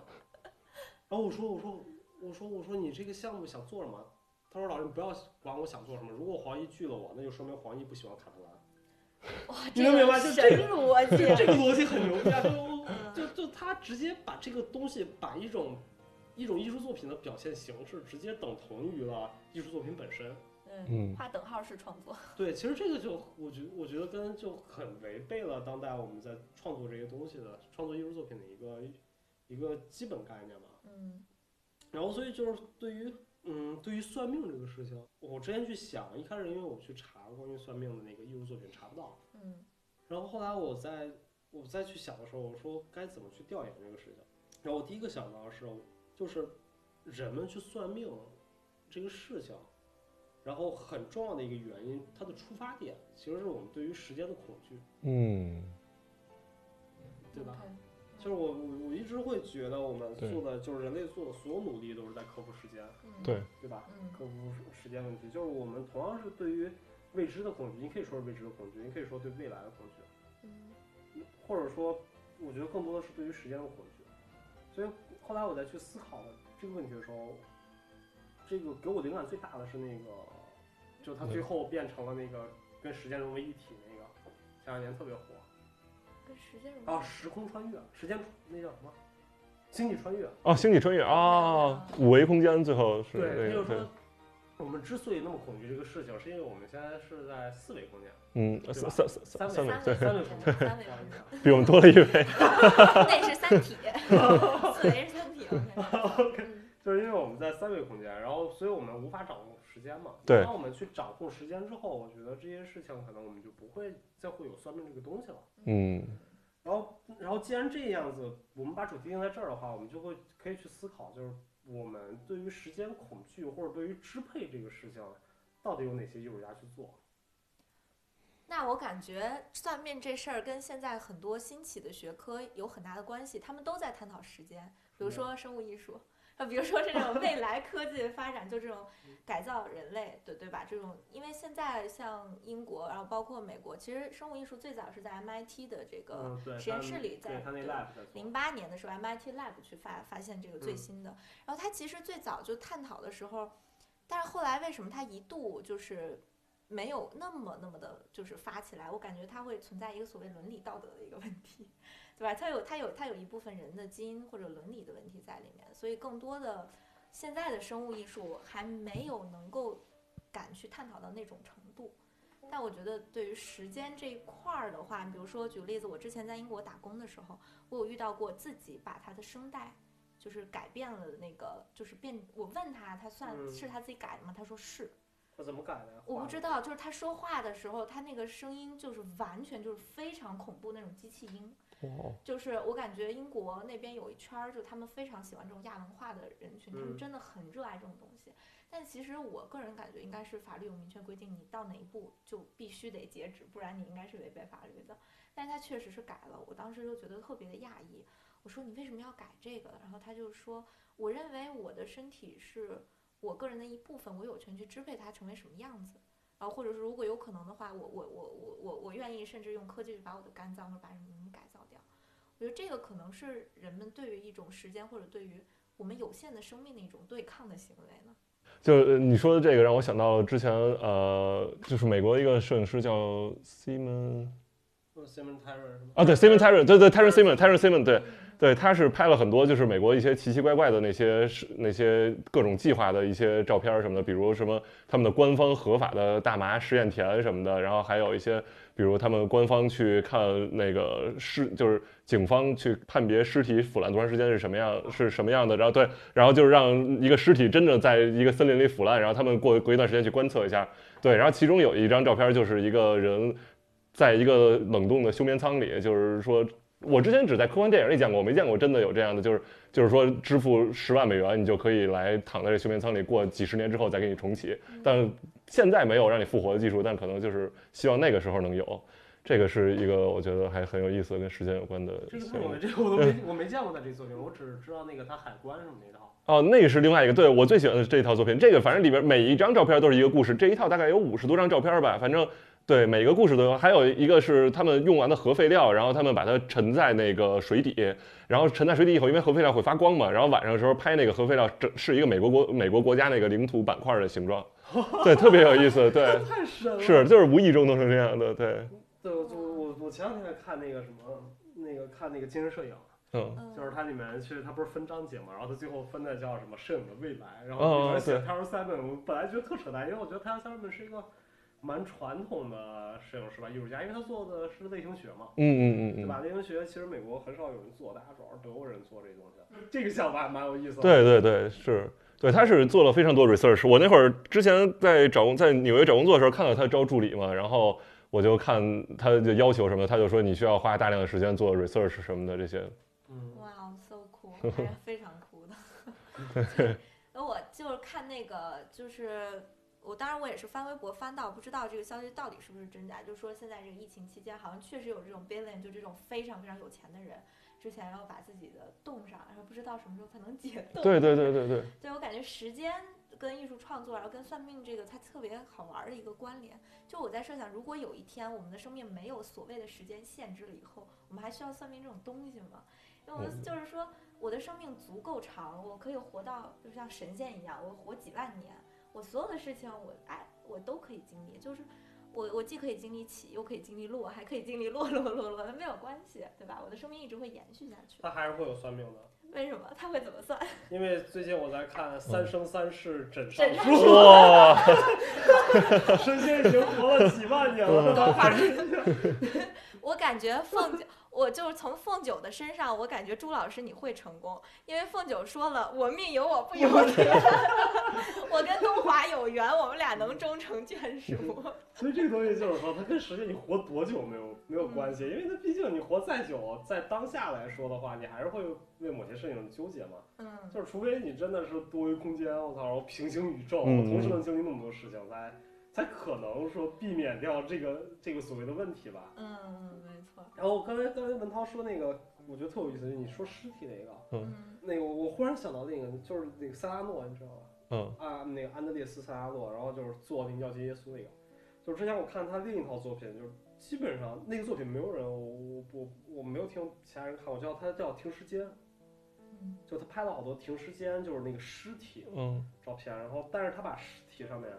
[laughs] 然后我说：“我说我说我说你这个项目想做什么？”他说：“老师，你不要管我想做什么，如果黄奕拒了我，那就说明黄奕不喜欢卡特兰。哇，你能明白就这个逻辑，这个逻辑很牛逼啊！就 [laughs] 嗯就就他直接把这个东西，把一种一种艺术作品的表现形式，直接等同于了艺术作品本身。嗯，嗯画等号式创作，[laughs] 对，其实这个就我觉我觉得跟就很违背了当代我们在创作这些东西的创作艺术作品的一个一个基本概念吧。嗯然后所以就是对于嗯对于算命这个事情，我之前去想，一开始因为我去查关于算命的那个艺术作品查不到，嗯然后后来我在我再去想的时候，我说该怎么去调研这个事情。然后我第一个想到的是，就是人们去算命这个事情，然后很重要的一个原因，它的出发点其实是我们对于时间的恐惧，嗯对吧就是我我我一直会觉得我们做的就是人类做的所有努力都是在克服时间，嗯对，对吧？嗯克服时间问题，就是我们同样是对于未知的恐惧，你可以说是未知的恐惧，你可以说对未来的恐惧。嗯或者说，我觉得更多的是对于时间的恐惧。所以后来我再去思考这个问题的时候，这个给我灵感最大的是那个，就他最后变成了那个跟时间融为一体那个，前两年特别火。跟时间啊，时空穿越，时间那叫什么？星际穿越。哦，星际穿越啊，五维空间最后是对，那就是说，我们之所以那么恐惧这个事情，是因为我们现在是在四维空间，嗯三三三三维三维对，三维空间，三维不好意思啊比我们多了一维。[laughs] 那是三体，[laughs] 四维 [laughs] 就是因为我们在三维空间，然后所以我们无法掌控时间嘛。对当我们去掌控时间之后，我觉得这些事情可能我们就不会再会有算命这个东西了。嗯然后，然后既然这样子，我们把主题定在这儿的话，我们就会可以去思考，就是我们对于时间恐惧或者对于支配这个事情，到底有哪些艺术家去做？那我感觉算命这事儿跟现在很多兴起的学科有很大的关系，他们都在探讨时间，比如说生物艺术，啊，比如说这种未来科技的发展，就这种改造人类，对对吧？这种，因为现在像英国，然后包括美国，其实生物艺术最早是在 MIT 的这个实验室里在零八年的时候，MIT Lab 去发发现这个最嗯新的。然后它其实最早就探讨的时候，但是后来为什么它一度就是没有那么那么的，就是发起来？我感觉它会存在一个所谓伦理道德的一个问题，对吧？它有它有它有一部分人的基因或者伦理的问题在里面，所以更多的现在的生物艺术还没有能够敢去探讨到那种程度。但我觉得对于时间这一块儿的话，比如说举个例子，我之前在英国打工的时候，我有遇到过自己把他的声带就是改变了那个，就是变。我问他，他算嗯是他自己改的吗？他说是。他怎么改的我不知道，就是他说话的时候，他那个声音就是完全就是非常恐怖那种机器音。哦，就是我感觉英国那边有一圈儿，就他们非常喜欢这种亚文化的人群，他们嗯真的很热爱这种东西。但其实我个人感觉，应该是法律有明确规定，你到哪一步就必须得截止，不然你应该是违背法律的。但是他确实是改了，我当时就觉得特别的讶异。我说你为什么要改这个？然后他就说，我认为我的身体是我个人的一部分，我有权去支配它成为什么样子。然后或者是如果有可能的话，我我我我我我愿意甚至用科技去把我的肝脏或者把什么。我觉得这个可能是人们对于一种时间或者对于我们有限的生命的一种对抗的行为呢。就呃你说的这个让我想到了之前呃，就是美国一个摄影师叫 Simon 就是 Simon 吗？啊，对 Simon Tyron，对对 Tyron Simon Tyron Simon，对对，他是拍了很多就是美国一些奇奇怪怪的那些是那些各种计划的一些照片什么的，比如什么他们的官方合法的大麻试验田什么的，然后还有一些比如他们官方去看那个尸，就是警方去判别尸体腐烂多长时间是什么样是什么样的，然后对，然后就是让一个尸体真的在一个森林里腐烂，然后他们过过一段时间去观测一下，对，然后其中有一张照片就是一个人在一个冷冻的休眠舱里，就是说。我之前只在科幻电影里见过，我没见过真的有这样的，就是就是说支付十万美元，你就可以来躺在这休眠舱里，过几十年之后再给你重启。但现在没有让你复活的技术，但可能就是希望那个时候能有。这个是一个我觉得还很有意思，跟时间有关的这个不容易，。这个我都没 [laughs] 我没见过他这个作品，我只知道那个他海关什么那套。哦，那个是另外一个，对我最喜欢的是这一套作品。这个反正里边每一张照片都是一个故事，这一套大概有五十多张照片吧，反正对每个故事都有。还有一个是他们用完的核废料，然后他们把它沉在那个水底，然后沉在水底以后，因为核废料会发光嘛，然后晚上的时候拍那个核废料，整是一个美国国美国国家那个领土板块的形状，[laughs] 对，特别有意思，对，太神了。是就是无意中弄成这样的，对，对，我就我我前两天看那个什么，那个看那个精神摄影，嗯，嗯，就是它里面其实它不是分章节嘛，然后它最后分的叫什么摄影的未来，然哦后里面写对 Tyler Simon，我本来觉得特扯淡，因为我觉得 Tyler Simon 是一个蛮传统的摄影师吧，艺术家，因为他做的是类型学嘛。嗯嗯嗯嗯，对吧？类型学其实美国很少有人做，大家主要是德国人做这东西。这个想法还蛮有意思的。对对对，是。对，他是做了非常多 research。我那会儿之前在找工，在纽约找工作的时候，看到他招助理嘛，然后我就看他的要求什么，他就说你需要花大量的时间做 research 什么的这些。嗯，哇哦，so cool，非常酷的。[laughs] 然后我就是看那个，就是我当然我也是翻微博翻到，不知道这个消息到底是不是真假，就是说现在这个疫情期间，好像确实有这种 billion，就这种非常非常有钱的人，之前要把自己的冻上，然后不知道什么时候才能解 [laughs] 冻。对对对对对，对我感觉时间跟艺术创作，然后跟算命这个，它特别好玩儿的一个关联。就我在设想，如果有一天我们的生命没有所谓的时间限制了以后，我们还需要算命这种东西吗？因为我嗯就是说，我的生命足够长，我可以活到就像神仙一样，我活几万年，我所有的事情我哎我都可以经历，就是。我我既可以经历起，又可以经历落，还可以经历落落落落，没有关系，对吧？我的生命一直会延续下去。他还是会有算命的，[laughs] 为什么？他会怎么算？[laughs] 因为最近我在看《三生三世枕上书》，哇，神仙已经活了几万年了，他还是 [laughs] 我感觉凤九，我就是从凤九的身上，我感觉朱老师你会成功，因为凤九说了，我命由我不由天，我跟东华有缘，我们俩能终成眷属。[laughs] 所以这个东西就是说，它跟实际你活多久没有没有关系，因为它毕竟你活再久，在当下来说的话，你还是会为某些事情纠结嘛。嗯，就是除非你真的是多维空间，我操，然后平行宇宙，嗯我同时能经历那么多事情，才才可能说避免掉这个这个所谓的问题吧。嗯嗯，没错。然后刚才刚才文涛说那个，我觉得特有意思，就是你说尸体那个，嗯那个我忽然想到那个，就是那个塞拉诺，你知道吧？嗯啊，那个安德烈斯·塞拉诺，然后就是做那个要接耶稣那个，就是之前我看他另一套作品，就是基本上那个作品没有人，我我我我没有听其他人看，我叫他叫停尸间，嗯就他拍了好多停尸间，就是那个尸体嗯照片，然后但是他把尸体上面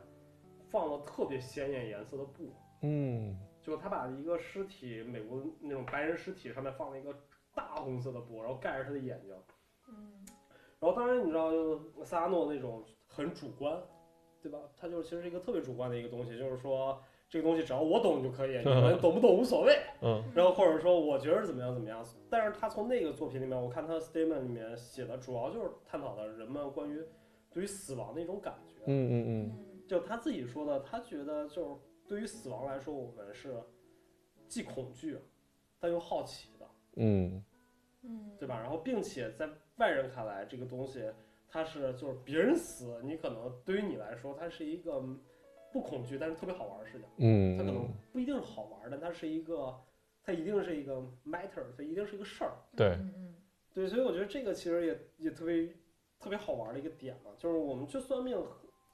放了特别鲜艳颜色的布，嗯就是他把一个尸体，美国那种白人尸体上面放了一个大红色的布，然后盖着他的眼睛。嗯然后当然你知道，就萨拉诺那种很主观，对吧？他就是其实是一个特别主观的一个东西，就是说这个东西只要我懂就可以，你们懂不懂无所谓。[laughs] 嗯然后或者说我觉得怎么样怎么样，但是他从那个作品里面，我看他的 statement 里面写的主要就是探讨的人们关于对于死亡的一种感觉。嗯嗯嗯就他自己说的，他觉得就是对于死亡来说，我们是既恐惧但又好奇的，嗯嗯，对吧？然后并且在外人看来，这个东西它是就是别人死，你可能对于你来说，它是一个不恐惧但是特别好玩的事情。嗯它可能不一定是好玩，但它是一个，它一定是一个 matter，它一定是一个事儿。对对，所以我觉得这个其实也也特别特别好玩的一个点嘛，就是我们去算命，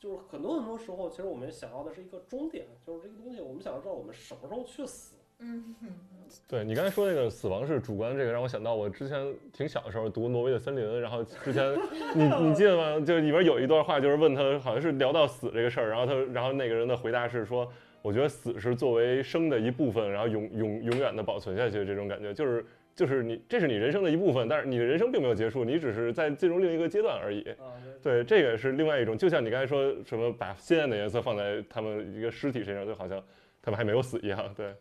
就是很多很多时候，其实我们想要的是一个终点，就是这个东西，我们想要知道我们什么时候去死。嗯嗯 [laughs] 对你刚才说那个死亡是主观，这个让我想到我之前挺小的时候读《挪威的森林》，然后之前 [laughs] 你你记得吗？就里边有一段话，就是问他好像是聊到死这个事儿，然后他然后那个人的回答是说，我觉得死是作为生的一部分，然后永永永远的保存下去这种感觉，就是就是你这是你人生的一部分，但是你的人生并没有结束，你只是在进入另一个阶段而已。啊，对，这个是另外一种，就像你刚才说什么把鲜艳的颜色放在他们一个尸体身上，就好像他们还没有死一样。对，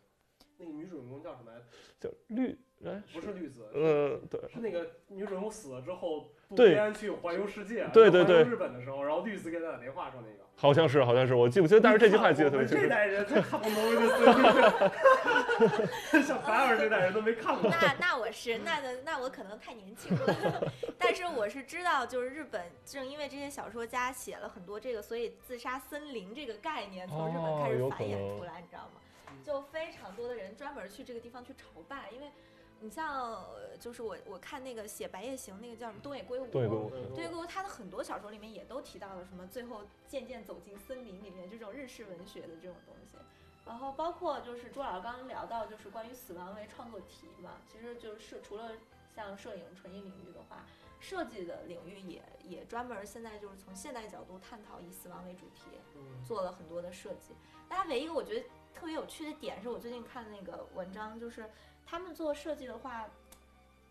那个女主人公叫什么来着？叫绿，哎，不是绿子，呃，对，是那个女主人公死了之后，渡对黑暗去环游世界，对对对日本的时候，然后绿子给他打电话说那个。好像是，好像是，我记不清，但是这句话记得特别清楚 [laughs] 这。代人他看过《挪威的森林》，像白尔这代人都没看过。那那我是那那那我可能太年轻了，[laughs] 但是我是知道，就是日本正因为这些小说家写了很多这个，所以自杀森林这个概念从日本开始繁衍出来，你知道吗？就非常多的人专门去这个地方去朝拜，因为你像呃就是我我看那个写《白夜行》那个叫什么东野圭吾，对，给我对，圭吾他的很多小说里面也都提到了什么最后渐渐走进森林里面这种日式文学的这种东西，然后包括就是朱老师刚刚聊到就是关于死亡为创作题嘛，其实就是除了像摄影纯艺领域的话，设计的领域也也专门现在就是从现代角度探讨以死亡为主题，嗯。做了很多的设计。大家唯一一个我觉得特别有趣的点是我最近看那个文章，就是他们做设计的话，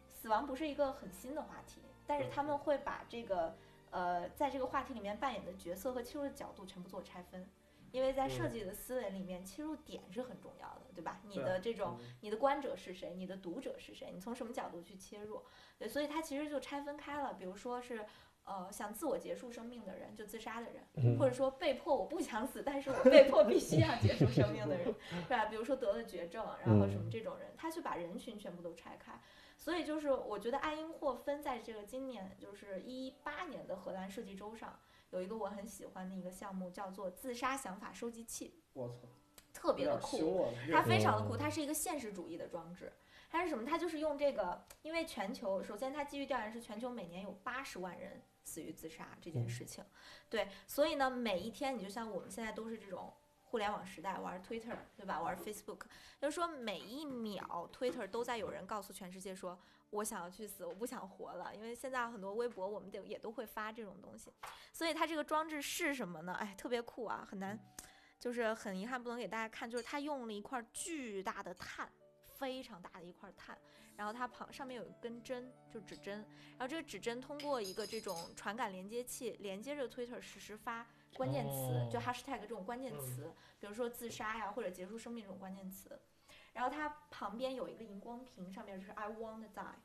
死亡不是一个很新的话题，但是他们会把这个呃在这个话题里面扮演的角色和切入的角度全部做拆分。因为在设计的思维里面，切入点是很重要的，对吧？你的这种你的观者是谁？你的读者是谁？你从什么角度去切入？对，所以它其实就拆分开了。比如说是，呃，想自我结束生命的人，就自杀的人，嗯或者说被迫我不想死，但是我被迫必须要结束生命的人，[laughs] 是吧？比如说得了绝症，然后什么这种人，他去把人群全部都拆开。所以就是我觉得爱因霍芬在这个今年就是一八年的荷兰设计周上，有一个我很喜欢的一个项目，叫做自杀想法收集器，我操，特别的酷。它。非常的酷，嗯它是一个现实主义的装置。它是什么？它就是用这个，因为全球首先它基于调研是全球每年有八十万人死于自杀这件事情，对，所以呢每一天你就像我们现在都是这种互联网时代玩 Twitter 对吧？玩 Facebook，就是说每一秒 Twitter 都在有人告诉全世界说。我想要去死，我不想活了，因为现在很多微博我们得也都会发这种东西，所以它这个装置是什么呢？哎，特别酷啊，很难，就是很遗憾不能给大家看，就是它用了一块巨大的碳，非常大的一块碳，然后它旁上面有一根针，就指针，然后这个指针通过一个这种传感连接器连接着 Twitter 实时发关键词，就哦 hashtag 这种关键词，比如说自杀呀或者结束生命这种关键词，然后它旁边有一个荧光屏，上面就是 I want to die。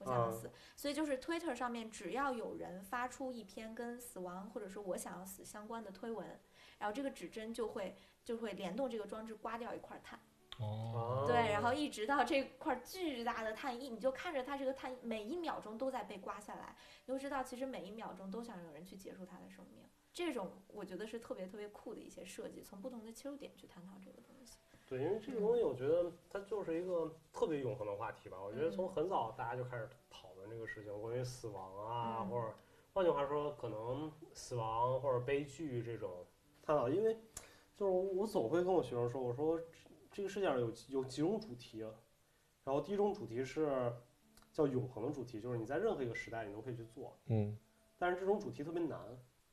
我想要死，所以就是 Twitter 上面只要有人发出一篇跟死亡或者说我想要死相关的推文，然后这个指针就会就会联动这个装置刮掉一块碳，哦，对，然后一直到这块巨大的碳一，你就看着它这个碳每一秒钟都在被刮下来，你就知道其实每一秒钟都想有人去结束它的生命。这种我觉得是特别特别酷的一些设计，从不同的切入点去探讨这个东西。对，因为这个东西，我觉得它就是一个特别永恒的话题吧。我觉得嗯从很早大家就开始讨论这个事情，关于死亡啊，嗯或者换句话说，可能死亡或者悲剧这种探讨。因为就是我总会跟我学生说，我说这个世界上有有几种主题，然后第一种主题是叫永恒的主题，就是你在任何一个时代你都可以去做，嗯但是这种主题特别难。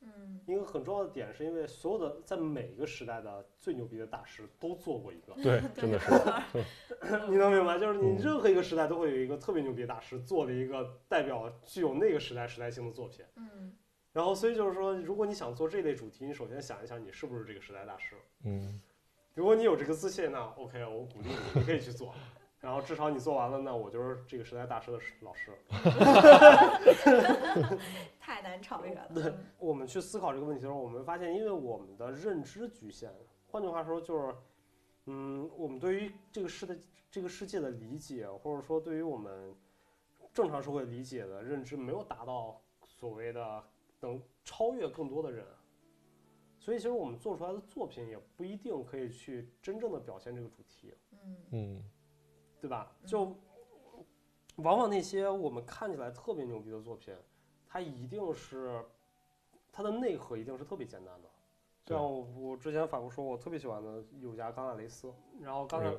嗯一个很重要的点是因为所有的在每一个时代的最牛逼的大师都做过一个。对，[laughs] 真的是，[laughs] [laughs] 你能明白，就是你嗯任何一个时代都会有一个特别牛逼的大师做了一个代表具有那个时代时代性的作品。嗯然后，所以就是说，如果你想做这类主题，你首先想一想你是不是这个时代大师。嗯如果你有这个自信，那 OK，我鼓励你，你可以去做。[laughs] 然后至少你做完了，那我就是这个时代大师的老师。[laughs] 太难超越了。对我们去思考这个问题的时候，我们发现，因为我们的认知局限，换句话说就是，嗯，我们对于这个世的这个世界的理解，或者说对于我们正常社会理解的认知，没有达到所谓的能超越更多的人。所以，其实我们做出来的作品也不一定可以去真正的表现这个主题。嗯嗯对吧？就往往那些我们看起来特别牛逼的作品，它一定是它的内核一定是特别简单的。对像我我之前反复说，我特别喜欢的有家冈纳雷斯，然后刚才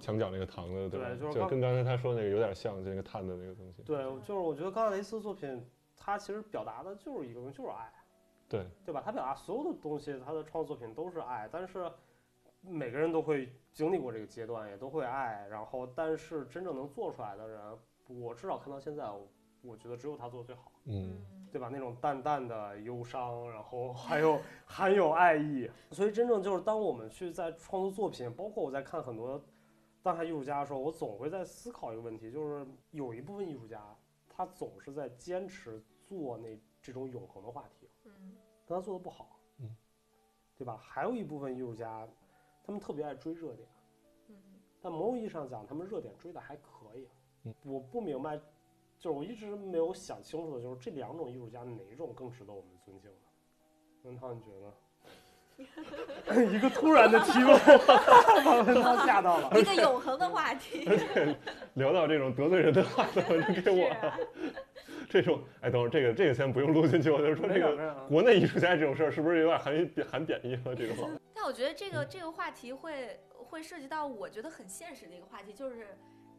墙角那个糖的，吧？对就是刚就跟刚才他说那个有点像，就那个碳的那个东西。对，就是我觉得冈纳雷斯作品，它其实表达的就是一个东西，就是爱，对对吧？他表达所有的东西，他的创作作品都是爱，但是每个人都会经历过这个阶段，也都会爱，然后但是真正能做出来的人，我至少看到现在，我我觉得只有他做的最好。嗯对吧？那种淡淡的忧伤，然后还有 [laughs] 含有爱意，所以真正就是当我们去在创作作品，包括我在看很多当代艺术家的时候，我总会在思考一个问题，就是有一部分艺术家，他总是在坚持做那这种永恒的话题，嗯但他做的不好，嗯，对吧？还有一部分艺术家，他们特别爱追热点，嗯但某种意义上讲，他们热点追的还可以。嗯我不明白，就是我一直没有想清楚的，就是这两种艺术家哪种更值得我们尊敬呢？文涛，你觉得？[laughs] 一个突然的提问，把文涛吓到了。一个永恒的话题。[laughs] 聊到这种得罪人的话，怎么就给我这种？哎，等会儿这个这个先不用录进去，我就说这个个国内艺术家这种事儿是不是有点含贬含贬义了？这种但我觉得这个这个话题会会涉及到我觉得很现实的一个话题，就是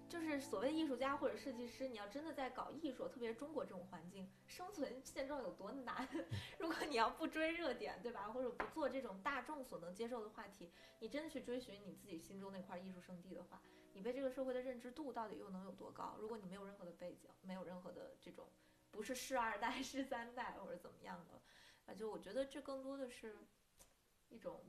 就是所谓的艺术家或者设计师，你要真的在搞艺术，特别是中国这种环境，生存现状有多难？[laughs] 如果你要不追热点，对吧？或者不做这种大众所能接受的话题，你真的去追寻你自己心中那块艺术圣地的话，你被这个社会的认知度到底又能有多高？如果你没有任何的背景，没有任何的这种不是士二代、士三代或者怎么样的，啊，就我觉得这更多的是一种，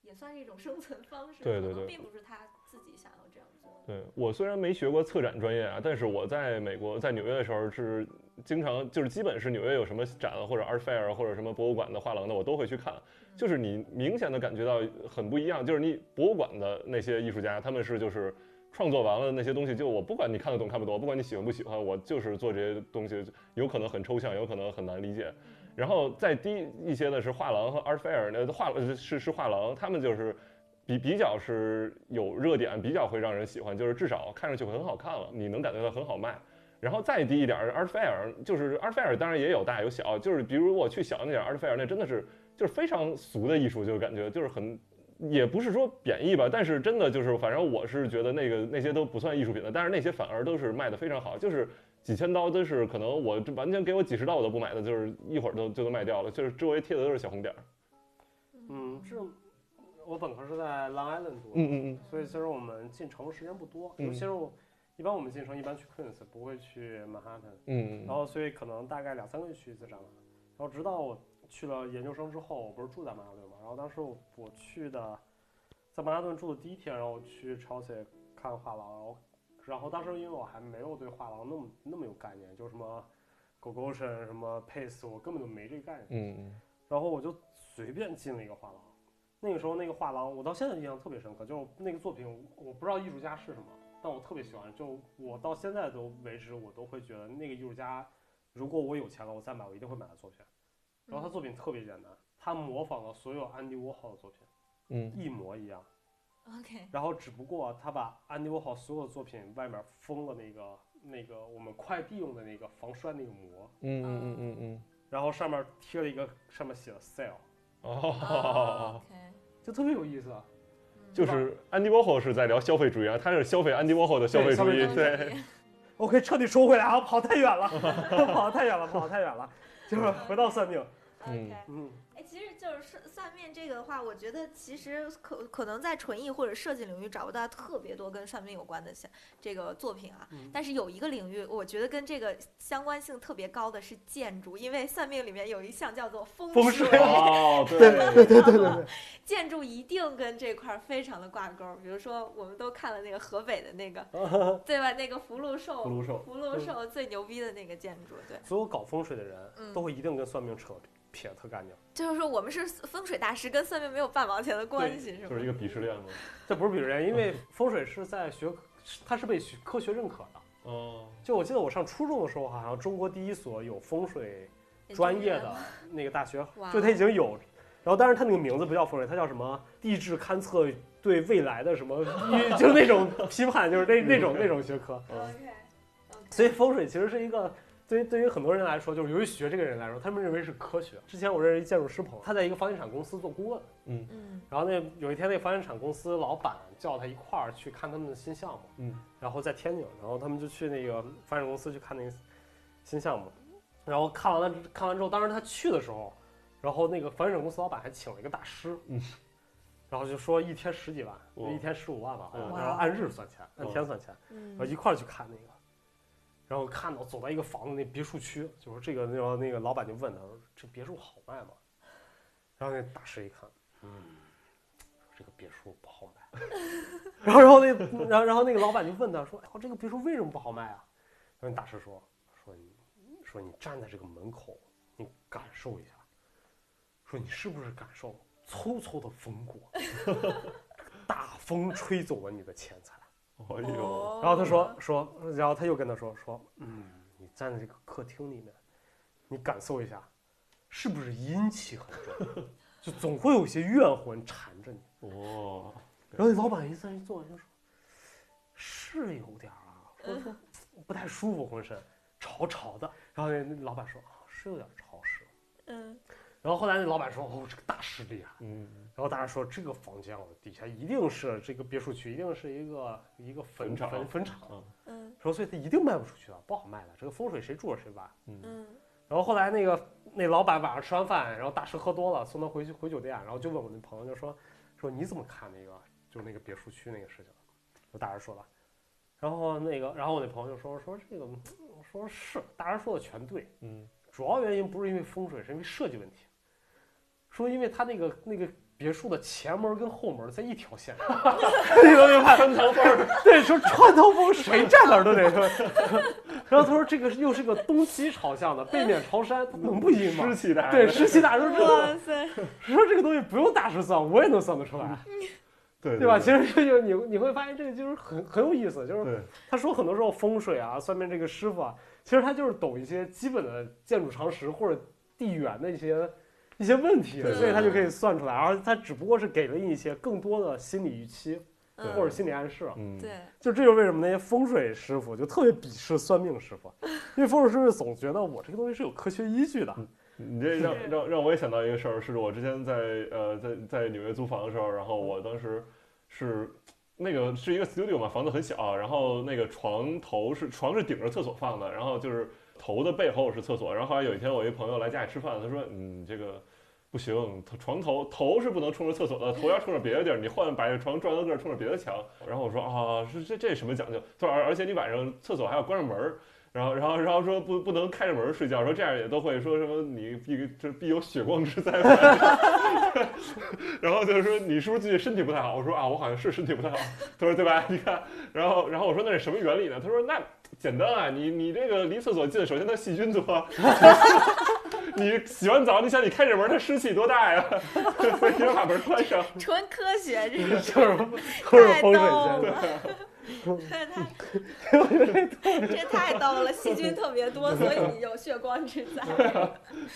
也算是一种生存方式，对对对并不是他自己想要这样做。对我虽然没学过策展专业啊，但是我在美国在纽约的时候是经常就是基本是纽约有什么展或者 art fair 或者什么博物馆的画廊的，我都会去看。就是你明显的感觉到很不一样，就是你博物馆的那些艺术家，他们是就是创作完了那些东西，就我不管你看得懂看不懂，不管你喜欢不喜欢，我就是做这些东西，有可能很抽象，有可能很难理解。然后再低一些的是画廊和 art fair，那画是是画廊，他们就是比比较是有热点，比较会让人喜欢，就是至少看上去很好看了，你能感觉到很好卖。然后再低一点，art fair 就是 art fair，当然也有大有小，就是比如我去小那点 art fair，那真的是就是非常俗的艺术，就感觉就是很。也不是说贬义吧，但是真的就是，反正我是觉得那个那些都不算艺术品的，但是那些反而都是卖的非常好，就是几千刀都是可能我这完全给我几十刀我都不买的，就是一会儿都就都卖掉了，就是周围贴的都是小红点儿。嗯，这我本科是在 Long Island 读的，嗯嗯所以其实我们进城的时间不多，嗯。尤其是我一般我们进城一般去 Queens，不会去曼哈顿，嗯。然后所以可能大概两三个月去一次展览，然后直到我去了研究生之后，我不是住在曼哈顿嘛，然后当时我我去的在曼哈顿住的第一天，然后我去 Chelsea 看画廊，然后然后当时因为我还没有对画廊那么那么有概念，就什么 Gogosian 什么 Pace，我根本就没这个概念。嗯然后我就随便进了一个画廊。那个时候那个画廊，我到现在印象特别深刻，就是那个作品，我不知道艺术家是什么，但我特别喜欢。就我到现在都为止，我都会觉得那个艺术家，如果我有钱了，我再买，我一定会买他作品。然后他作品特别简单，他模仿了所有安迪沃霍的作品，嗯。一模一样。OK，然后只不过他把安迪沃霍所有的作品外面封了那个那个我们快递用的那个防摔那个膜，嗯嗯嗯嗯然后上面贴了一个上面写了 sale，嗯，哦，OK，就特别有意思。就是安迪沃霍是在聊消费主义啊，他是消费安迪沃霍的消费主义，对。对，我可以彻底收回来啊！跑太远了，[laughs] 跑得太远了，跑得太远了，就是回到算命。嗯，哎，其其实就是算算命这个的话，我觉得其实可可能在纯艺或者设计领域找不到特别多跟算命有关的像这个作品啊。嗯但是有一个领域，我觉得跟这个相关性特别高的是建筑，因为算命里面有一项叫做风风水。哦，[laughs] 对对对对对对，[laughs] 建筑一定跟这块儿非常的挂钩。比如说，我们都看了那个河北的那个，[laughs] 对吧？那个福禄寿，福禄寿福禄寿最牛逼的那个建筑，对，所有搞风水的人嗯都会一定跟算命扯撇特干净，就是说我们是风水大师，跟算命没有半毛钱的关系，是吗？就是一个鄙视链嘛。[laughs] 这不是鄙视链，因为风水是在学，它是被学科学认可的。哦，就我记得我上初中的时候，好像中国第一所有风水专业的那个大学，就它已经有，然后但是它那个名字不叫风水，它叫什么地质勘测对未来的什么，[laughs] 就是那种批判，就是那那种那种学科。OK，所以风水其实是一个。对于对于很多人来说，就是由于学这个人来说，他们认为是科学。之前我认识一建筑师朋友，他在一个房地产公司做顾问，嗯。然后那有一天那房地产公司老板叫他一块儿去看他们的新项目，嗯，然后在天津，然后他们就去那个房产公司去看那个新项目，然后看完了看完之后，当时他去的时候，然后那个房地产公司老板还请了一个大师，嗯，[laughs] 然后就说一天十几万，哇。一天十五万吧，好像然后按日算钱，按天算钱，然后嗯一块儿去看那个，然后看到走到一个房子那别墅区，就是这个那个那个老板就问他说这别墅好卖吗？然后那大师一看，嗯，这个别墅不好卖。然后然后那然后然后那个老板就问他说，哎，这个别墅为什么不好卖啊？然后大师说说你说你站在这个门口，你感受一下，说你是不是感受嗖嗖的风过，[laughs] 大风吹走了你的钱财。哎呦，哦然后他说说，然后他又跟他说说，嗯，你站在这个客厅里面，你感受一下，是不是阴气很重？[laughs] 就总会有一些怨魂缠着你。哦，然后那老板一在一坐就说，是有点儿啊，说说不太舒服，浑身潮潮的。然后那那老板说，啊，是有点潮湿。嗯然后后来那老板说，哦，这个大师厉害。嗯，然后大家说，这个房间哦，底下一定是这个别墅区，一定是一个一个坟坟场坟坟场。嗯说所以他一定卖不出去的，不好卖的。这个风水谁住了谁搬。嗯然后后来那个那老板晚上吃完饭，然后大师喝多了，送他回去回酒店，然后就问我那朋友，就说说你怎么看那个就是那个别墅区那个事情？就大师说了，然后那个然后我那朋友就说说这个说是大师说的全对，嗯，主要原因不是因为风水，是因为设计问题。说因为他那个那个别墅的前门跟后门在一条线上，[laughs] 你能明白？穿堂风，对，说穿堂风谁站哪儿都得说。然后他说这个又是个东西朝向的，背面朝山，他能不阴吗湿？气大，对，湿气大都知道。哇塞，说这个东西不用大师算，我也能算得出来，对对吧？其实这就是你你会发现这个就是很很有意思，就是对，他说很多时候风水啊、算命这个师傅啊，其实他就是懂一些基本的建筑常识或者地缘的一些一些问题，所以他就可以算出来，而他只不过是给了你一些更多的心理预期嗯或者心理暗示。嗯，对，就这就是为什么那些风水师傅就特别鄙视算命师傅，[laughs] 因为风水师傅总觉得我这个东西是有科学依据的。你这让让让我也想到一个事儿，是我之前在呃在在纽约租房的时候，然后我当时是那个是一个 studio 嘛，房子很小，然后那个床头是床是顶着厕所放的，然后就是头的背后是厕所，然后后来有一天我一朋友来家里吃饭，他说嗯这个。不行，床头头是不能冲着厕所的，头要冲着别的地儿。你换把这床转到这儿，冲着别的墙。然后我说啊，是这这什么讲究？他说而而且你晚上厕所还要关上门儿，然后，然后，然后说不不能开着门睡觉，说这样也都会说什么你必这必有血光之灾。[laughs] 然后就是说你是不是最近身体不太好？我说啊，我好像是身体不太好。他说对吧？你看，然后然后我说那是什么原理呢？他说那简单啊，你你这个离厕所近，首先它细菌多。[laughs] 你洗完澡，你想你开着门，它湿气多大呀？所以你要把门关上。纯科学，这就是 [laughs] 是或者太风水先生。了。[laughs] 这太这太逗了，细菌特别多，所以你有血光之灾。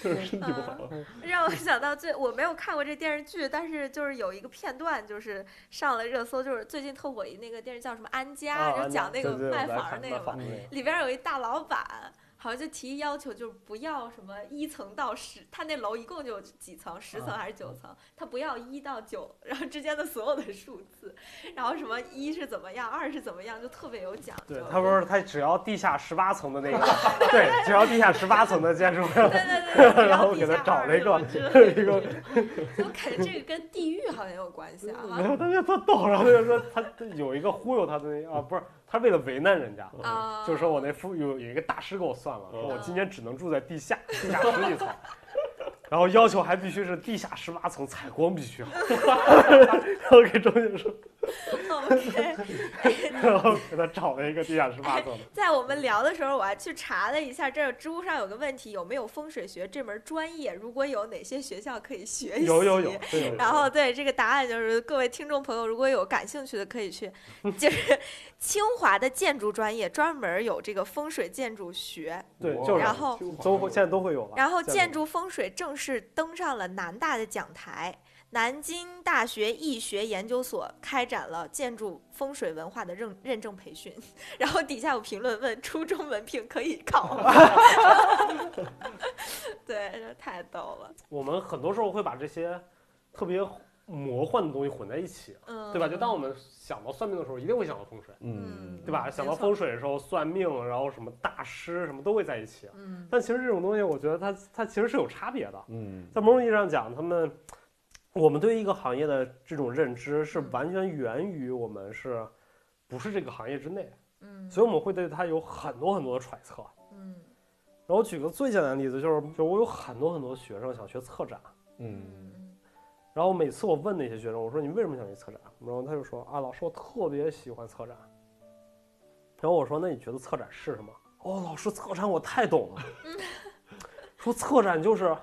就是身体不好。让我想到最我没有看过这电视剧，但是就是有一个片段，就是上了热搜，就是最近特火一那个电视叫什么《安家》，就讲那个卖房儿那个嘛。里边有一大老板，好像就提议要求，就是不要什么一层到十，他那楼一共就几层，十层还是九层，他不要一到九，然后之间的所有的数字，然后什么一是怎么样，二是怎么样，就特别有讲究。对，他说他只要地下十八层的那个，[laughs] 对，只要地下十八层的建筑，对对对，然后给他找了一个一个，我感觉这个跟地狱好像有关系啊。[laughs] 他就他懂，然后就说他有一个忽悠他的那啊，不是。他为了为难人家，就是说我那父有有一个大师给我算了，说我今年只能住在地下，地下十几层。[laughs] 然后要求还必须是地下十八层，采光必须好。[laughs] 然后给周姐说 [laughs] OK，[laughs] 然后给他找了一个地下十八层。在我们聊的时候，我还去查了一下，这知乎上有个问题，有没有风水学这门专业？如果有，哪些学校可以学习？有有有。然后对这个答案就是，各位听众朋友，如果有感兴趣的，可以去，[laughs] 就是清华的建筑专业专门有这个风水建筑学。对，就是。然后都现在都会有了。然后建筑风水正。式登上了南大的讲台，南京大学易学研究所开展了建筑风水文化的认认证培训，[laughs] 然后底下有评论问初中文凭可以考吗？[laughs] 对，这太逗了。我们很多时候会把这些特别。魔幻的东西混在一起，对吧？就当我们想到算命的时候，一定会想到风水，嗯，对吧？想到风水的时候，算命，然后什么大师什么都会在一起，嗯。但其实这种东西，我觉得它它其实是有差别的，嗯。在某种意义上讲，他们我们对于一个行业的这种认知是完全源于我们是不是这个行业之内，嗯。所以我们会对它有很多很多的揣测，嗯。然后举个最简单的例子，就是就我有很多很多学生想学策展，嗯。然后每次我问那些学生，我说你为什么想去策展？然后他就说啊，老师我特别喜欢策展。然后我说那你觉得策展是什么？哦，老师策展我太懂了。[laughs] 说策展就是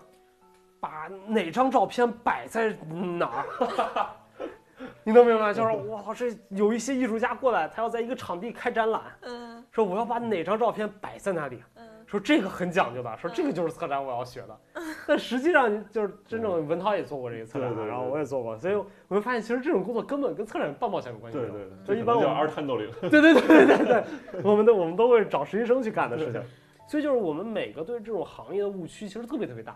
把哪张照片摆在哪儿，[laughs] 你能明白？就是我操，这有一些艺术家过来，他要在一个场地开展览，嗯，说我要把哪张照片摆在哪里。嗯说这个很讲究的，说这个就是策展我要学的，但实际上就是真正文涛也做过这个策展，然后我也做过，所以我们发现其实这种工作根本跟策展半毛钱关系没有。对对对，就一般我叫二探斗零。对对对对对对，我们都我们都会找实习生去干的事情，所以就是我们每个对这种行业的误区其实特别特别大，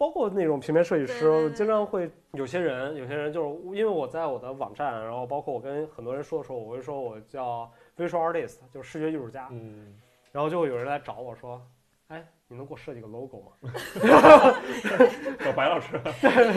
包括那种平面设计师，经常会有些人有些人就是因为我在我的网站，然后包括我跟很多人说的时候，我会说我叫 visual artist，就是视觉艺术家，嗯。然后就会有人来找我说：“哎，你能给我设计个 logo 吗？” [laughs] 找白老师。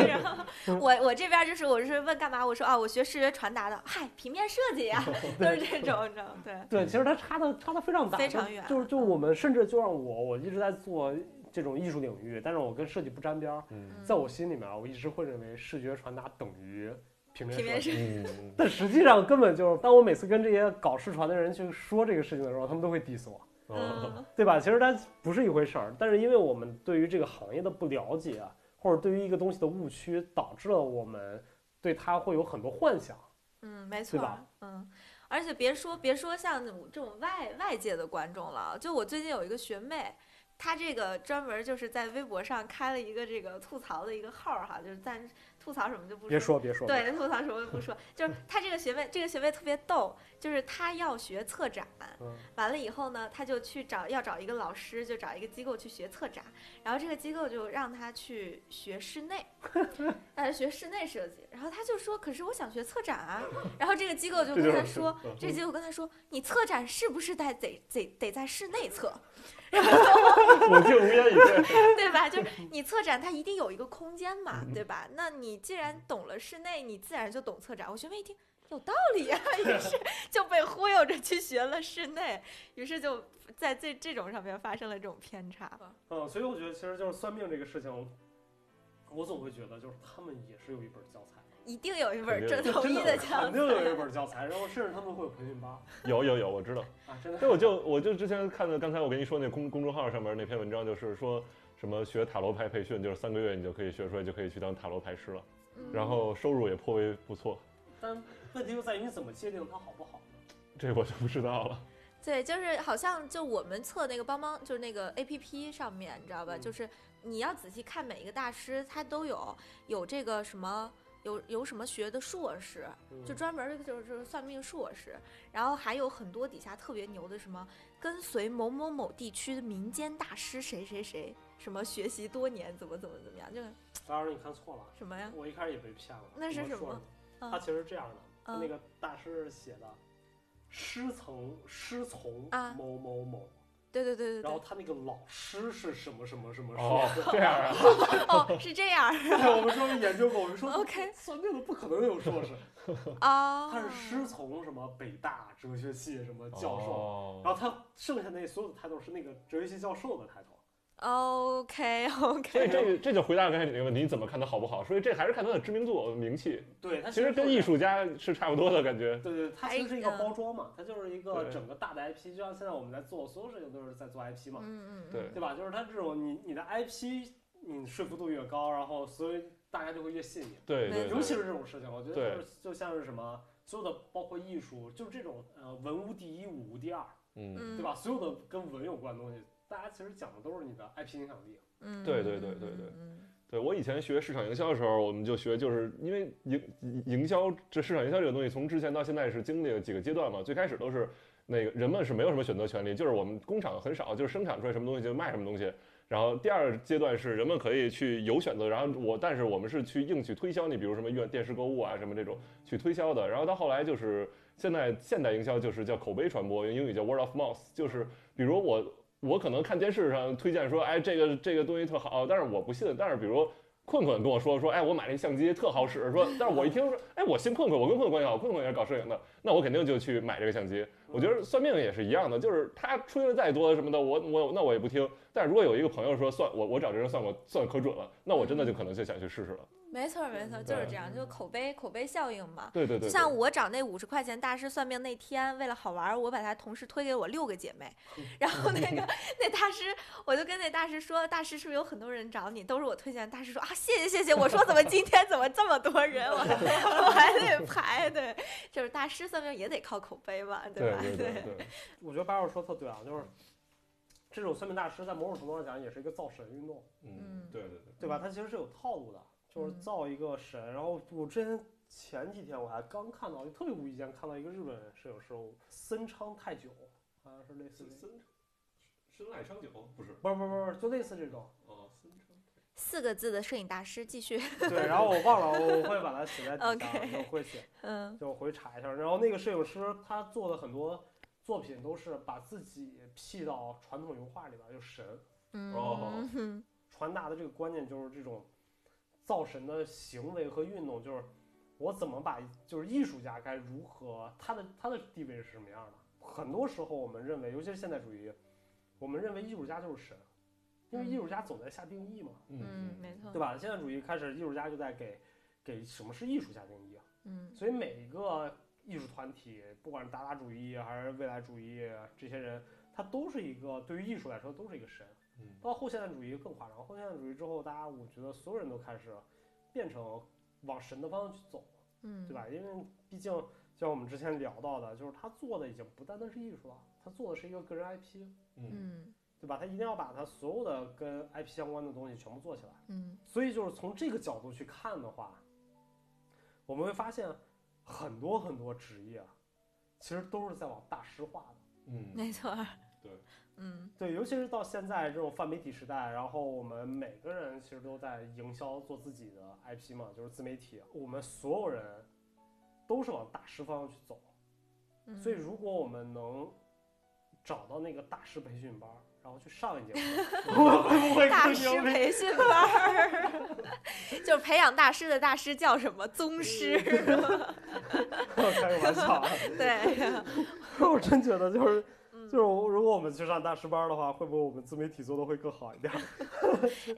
[laughs] 我我这边就是我是问干嘛？我说啊，我学视觉传达的。嗨，平面设计呀，[laughs] 都是这种，你知道吗？对对，其实它差的差的非常大，非常远。就是就我们甚至就让我我一直在做这种艺术领域，但是我跟设计不沾边儿。在我心里面，我一直会认为视觉传达等于平面设计。[laughs] 但实际上根本就是，当我每次跟这些搞视传的人去说这个事情的时候，他们都会 diss 我。嗯，对吧？其实它不是一回事儿，但是因为我们对于这个行业的不了解，或者对于一个东西的误区，导致了我们对它会有很多幻想。嗯，没错，吧？嗯，而且别说别说像这种外外界的观众了，就我最近有一个学妹，她这个专门就是在微博上开了一个这个吐槽的一个号儿哈，就是在。吐槽什么就不说别说别说，对，吐槽什么不说，就是他这个学妹，这个学妹特别逗，就是他要学策展，完了以后呢，他就去找要找一个老师，就找一个机构去学策展，然后这个机构就让他去学室内，[laughs] 让他学室内设计，然后他就说，可是我想学策展啊，[laughs] 然后这个机构就跟他说，这个机构跟他说，你策展是不是得得得得在室内策？[laughs] 我就无言以对，[laughs] 对吧？就是你策展，它一定有一个空间嘛，对吧？那你既然懂了室内，你自然就懂策展。我学妹一听有道理啊，[laughs] 于是就被忽悠着去学了室内，于是就在这这种上面发生了这种偏差。嗯，所以我觉得其实就是算命这个事情，我总会觉得就是他们也是有一本教材。一定有一本正统一的教材，肯定有一本教材，然后甚至他们会有培训班。有有有，我知道啊，真的。对，我就我就之前看的，刚才我跟你说那公公众号上面那篇文章，就是说什么学塔罗牌培训，就是三个月你就可以学出来，就可以去当塔罗牌师了，然后收入也颇为不错。但问题就在于你怎么界定它好不好呢？这我就不知道了。对，就是好像就我们测那个帮帮，就是那个 A P P 上面，你知道吧？就是你要仔细看每一个大师，他都有有这个什么。有有什么学的硕士，嗯。就专门儿就是就是算命硕士，然后还有很多底下特别牛的什么跟随某某某地区的民间大师谁谁谁，什么学习多年怎么怎么怎么样，就当然你看错了，什么呀？我一开始也被骗了。那是什么他其实是这样的，那个大师写的师从师从啊。某某某，对对对对对，然后他那个老师是什么什么什么哦硕士。，这样啊，哦，是这样对，我们专门研究过，[laughs] 我们说 [laughs] OK 算命的不可能有硕士，啊。他是师从什么北大哲学系什么教授，哦然后他剩下那所有的 title 是那个哲学系教授的 title。OK OK，[laughs] 所以这这就回答刚才你那个问题，你怎么看它好不好？所以这还是看它的知名度、名气。对，它其实跟艺术家是差不多的感觉。对对，它其实是一个哎包装嘛，它就是一个整个大的 IP，就像现在我们在做所有事情都是在做 IP 嘛，嗯嗯对嗯，对吧？就是它这种你你的 IP，你说服度越高，然后所以大家就会越信你。对对，尤其是这种事情，我觉得就是就像是什么，所有的包括艺术，就是这种呃文无第一，武无第二，嗯，嗯，对吧？所有的跟文有关的东西，大家其实讲的都是你的 IP 影响力。嗯，对对对对对嗯对我以前学市场营销的时候，我们就学，就是因为营营销这市场营销这个东西，从之前到现在是经历了几个阶段嘛。最开始都是那个人们是没有什么选择权利，就是我们工厂很少，就是生产出来什么东西就卖什么东西。然后第二阶段是人们可以去有选择，然后我但是我们是去硬去推销你，比如什么院电视购物啊什么这种去推销的。然后到后来就是现在现代营销就是叫口碑传播，用英语叫 word of mouth，就是比如我我可能看电视上推荐说，哎，这个这个东西特好，但是我不信。但是比如困困跟我说说，哎，我买那相机特好使，说，但是我一听说，哎，我信困困，我跟困困关系好，困困也是搞摄影的，那我肯定就去买这个相机。我觉得算命也是一样的，就是他吹的再多什么的，我我那我也不听。但是如果有一个朋友说算我我找这人算过算可准了，那我真的就可能就想去试试了。没错没错，就是这样，就口碑口碑效应嘛。对对对，就像我找那五十块钱大师算命那天，为了好玩，我把他同事推给我六个姐妹，[laughs] 然后那个那大师，我就跟那大师说，大师是不是有很多人找你，都是我推荐。大师说啊，谢谢谢谢。我说怎么今天怎么这么多人，我还我还得排队，就是大师算命也得靠口碑嘛，吧？对对对对，我觉得八二说特对啊，就是这种算命大师在某种程度上讲也是一个造神运动，嗯，对对对，对吧？它其实是有套路的，就是嗯造一个神。然后我之前前几天我还刚看到，就特别无意间看到一个日本摄影师森昌太久，好像是类似于，森深爱长久不是？不是不是不是，就类似这种。哦，森昌四个字的摄影大师，继续。对，然后我忘了，我会把它写在底下 [laughs] OK 我会写，嗯就我回去查一下。然后那个摄影师他做的很多作品都是把自己 P 到传统油画里边，就神哦嗯 [laughs] 传达的这个观念就是这种造神的行为和运动，就是我怎么把就是艺术家该如何他的他的地位是什么样的。很多时候我们认为，尤其是现代主义，我们认为艺术家就是神，因为艺术家总在下定义嘛，嗯，没错对。吧？现代主义开始，艺术家就在给给什么是艺术家定义啊。嗯所以每一个艺术团体，不管是达达主义还是未来主义，这些人，他都是一个对于艺术来说都是一个神。嗯到后现代主义更夸张，后现代主义之后，大家我觉得所有人都开始变成往神的方向去走，嗯，对吧？因为毕竟像我们之前聊到的，就是他做的已经不单单是艺术了，他做的是一个个人 IP，嗯嗯对吧？他一定要把他所有的跟 IP 相关的东西全部做起来。嗯所以就是从这个角度去看的话，我们会发现很多很多职业啊，其实都是在往大师化的。嗯没错。对。[laughs] 嗯对，尤其是到现在这种泛媒体时代，然后我们每个人其实都在营销做自己的 IP 嘛，就是自媒体，我们所有人都是往大师方向去走。嗯，所以如果我们能找到那个大师培训班儿，然后去上一节课，[laughs] 我会不会大师？培训班儿，[laughs] 就是培养大师的大师叫什么宗师？[laughs] 开个玩笑啊。对，我真觉得就是嗯就是如果我们去上大师班的话，会不会我们自媒体做的会更好一点？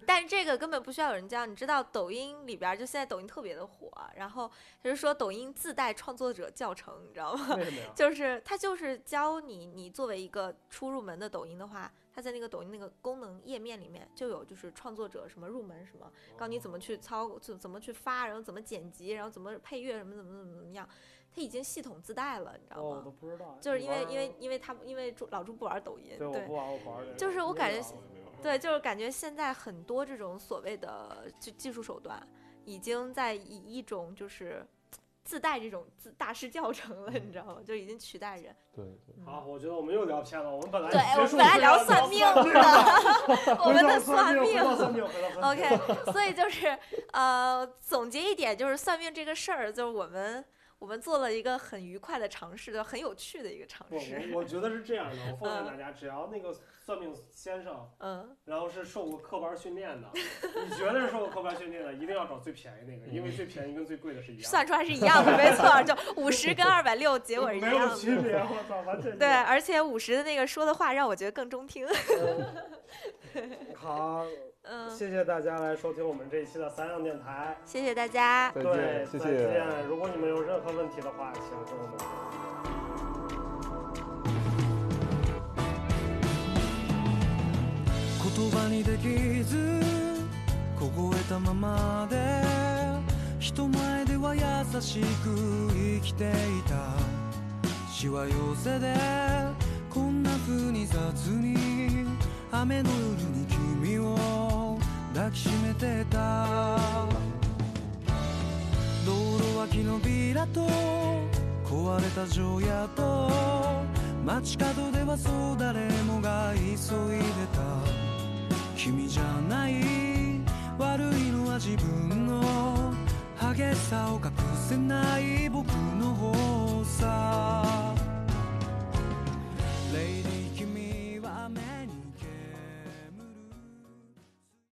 但是这个根本不需要有人教，你知道抖音里边就现在抖音特别的火，然后就是说抖音自带创作者教程，你知道吗？就是它就是教你，你作为一个初入门的抖音的话，它在那个抖音那个功能页面里面就有就是创作者什么入门什么，告诉你怎么去操，怎怎么去发，然后怎么剪辑，然后怎么配乐什么怎么怎么怎么样，它已经系统自带了，你知道哦，我吗？都不知道。就是因为因为因为他因为朱老朱不玩抖音，对我不玩，我不玩这个。就是我感觉对，就是感觉现在很多这种所谓的就技术手段，已经在以一种就是自带这种自大师教程了，你知道吗？就已经取代人。对好，我觉得我们又聊偏了。我们本来对，我们本来聊算命算的，[laughs] 我们的算命。OK，所以就是呃，总结一点，就是算命这个事儿，就是我们我们做了一个很愉快的尝试，就很有趣的一个尝，试。我我觉得是这样的，我奉劝大家，只要那个算命先生，嗯，然后是受过科班训练的，[laughs] 你觉得是受过科班训练的，一定要找最便宜那个，因为最便宜跟最贵的是一样的，算出来是一样的，没错，[laughs] 就五十跟二百六结果是一没有样的。区别，我操，完全对，而且五十的那个说的话让我觉得更中听。[laughs] 好，嗯，谢谢大家来收听我们这一期的三样电台。谢谢大家。再对见，，谢再谢。见。如果你们有任何问题的话，请跟我们。言葉にできず凍えたままで人前では優しく生きていたしわ寄せでこんな風に雑に雨の夜に抱きしめてた。道路脇のビラと壊れた城屋と街角ではそう誰もが急いでた。君じゃない悪いのは自分の。激しさを隠せない僕の方さ。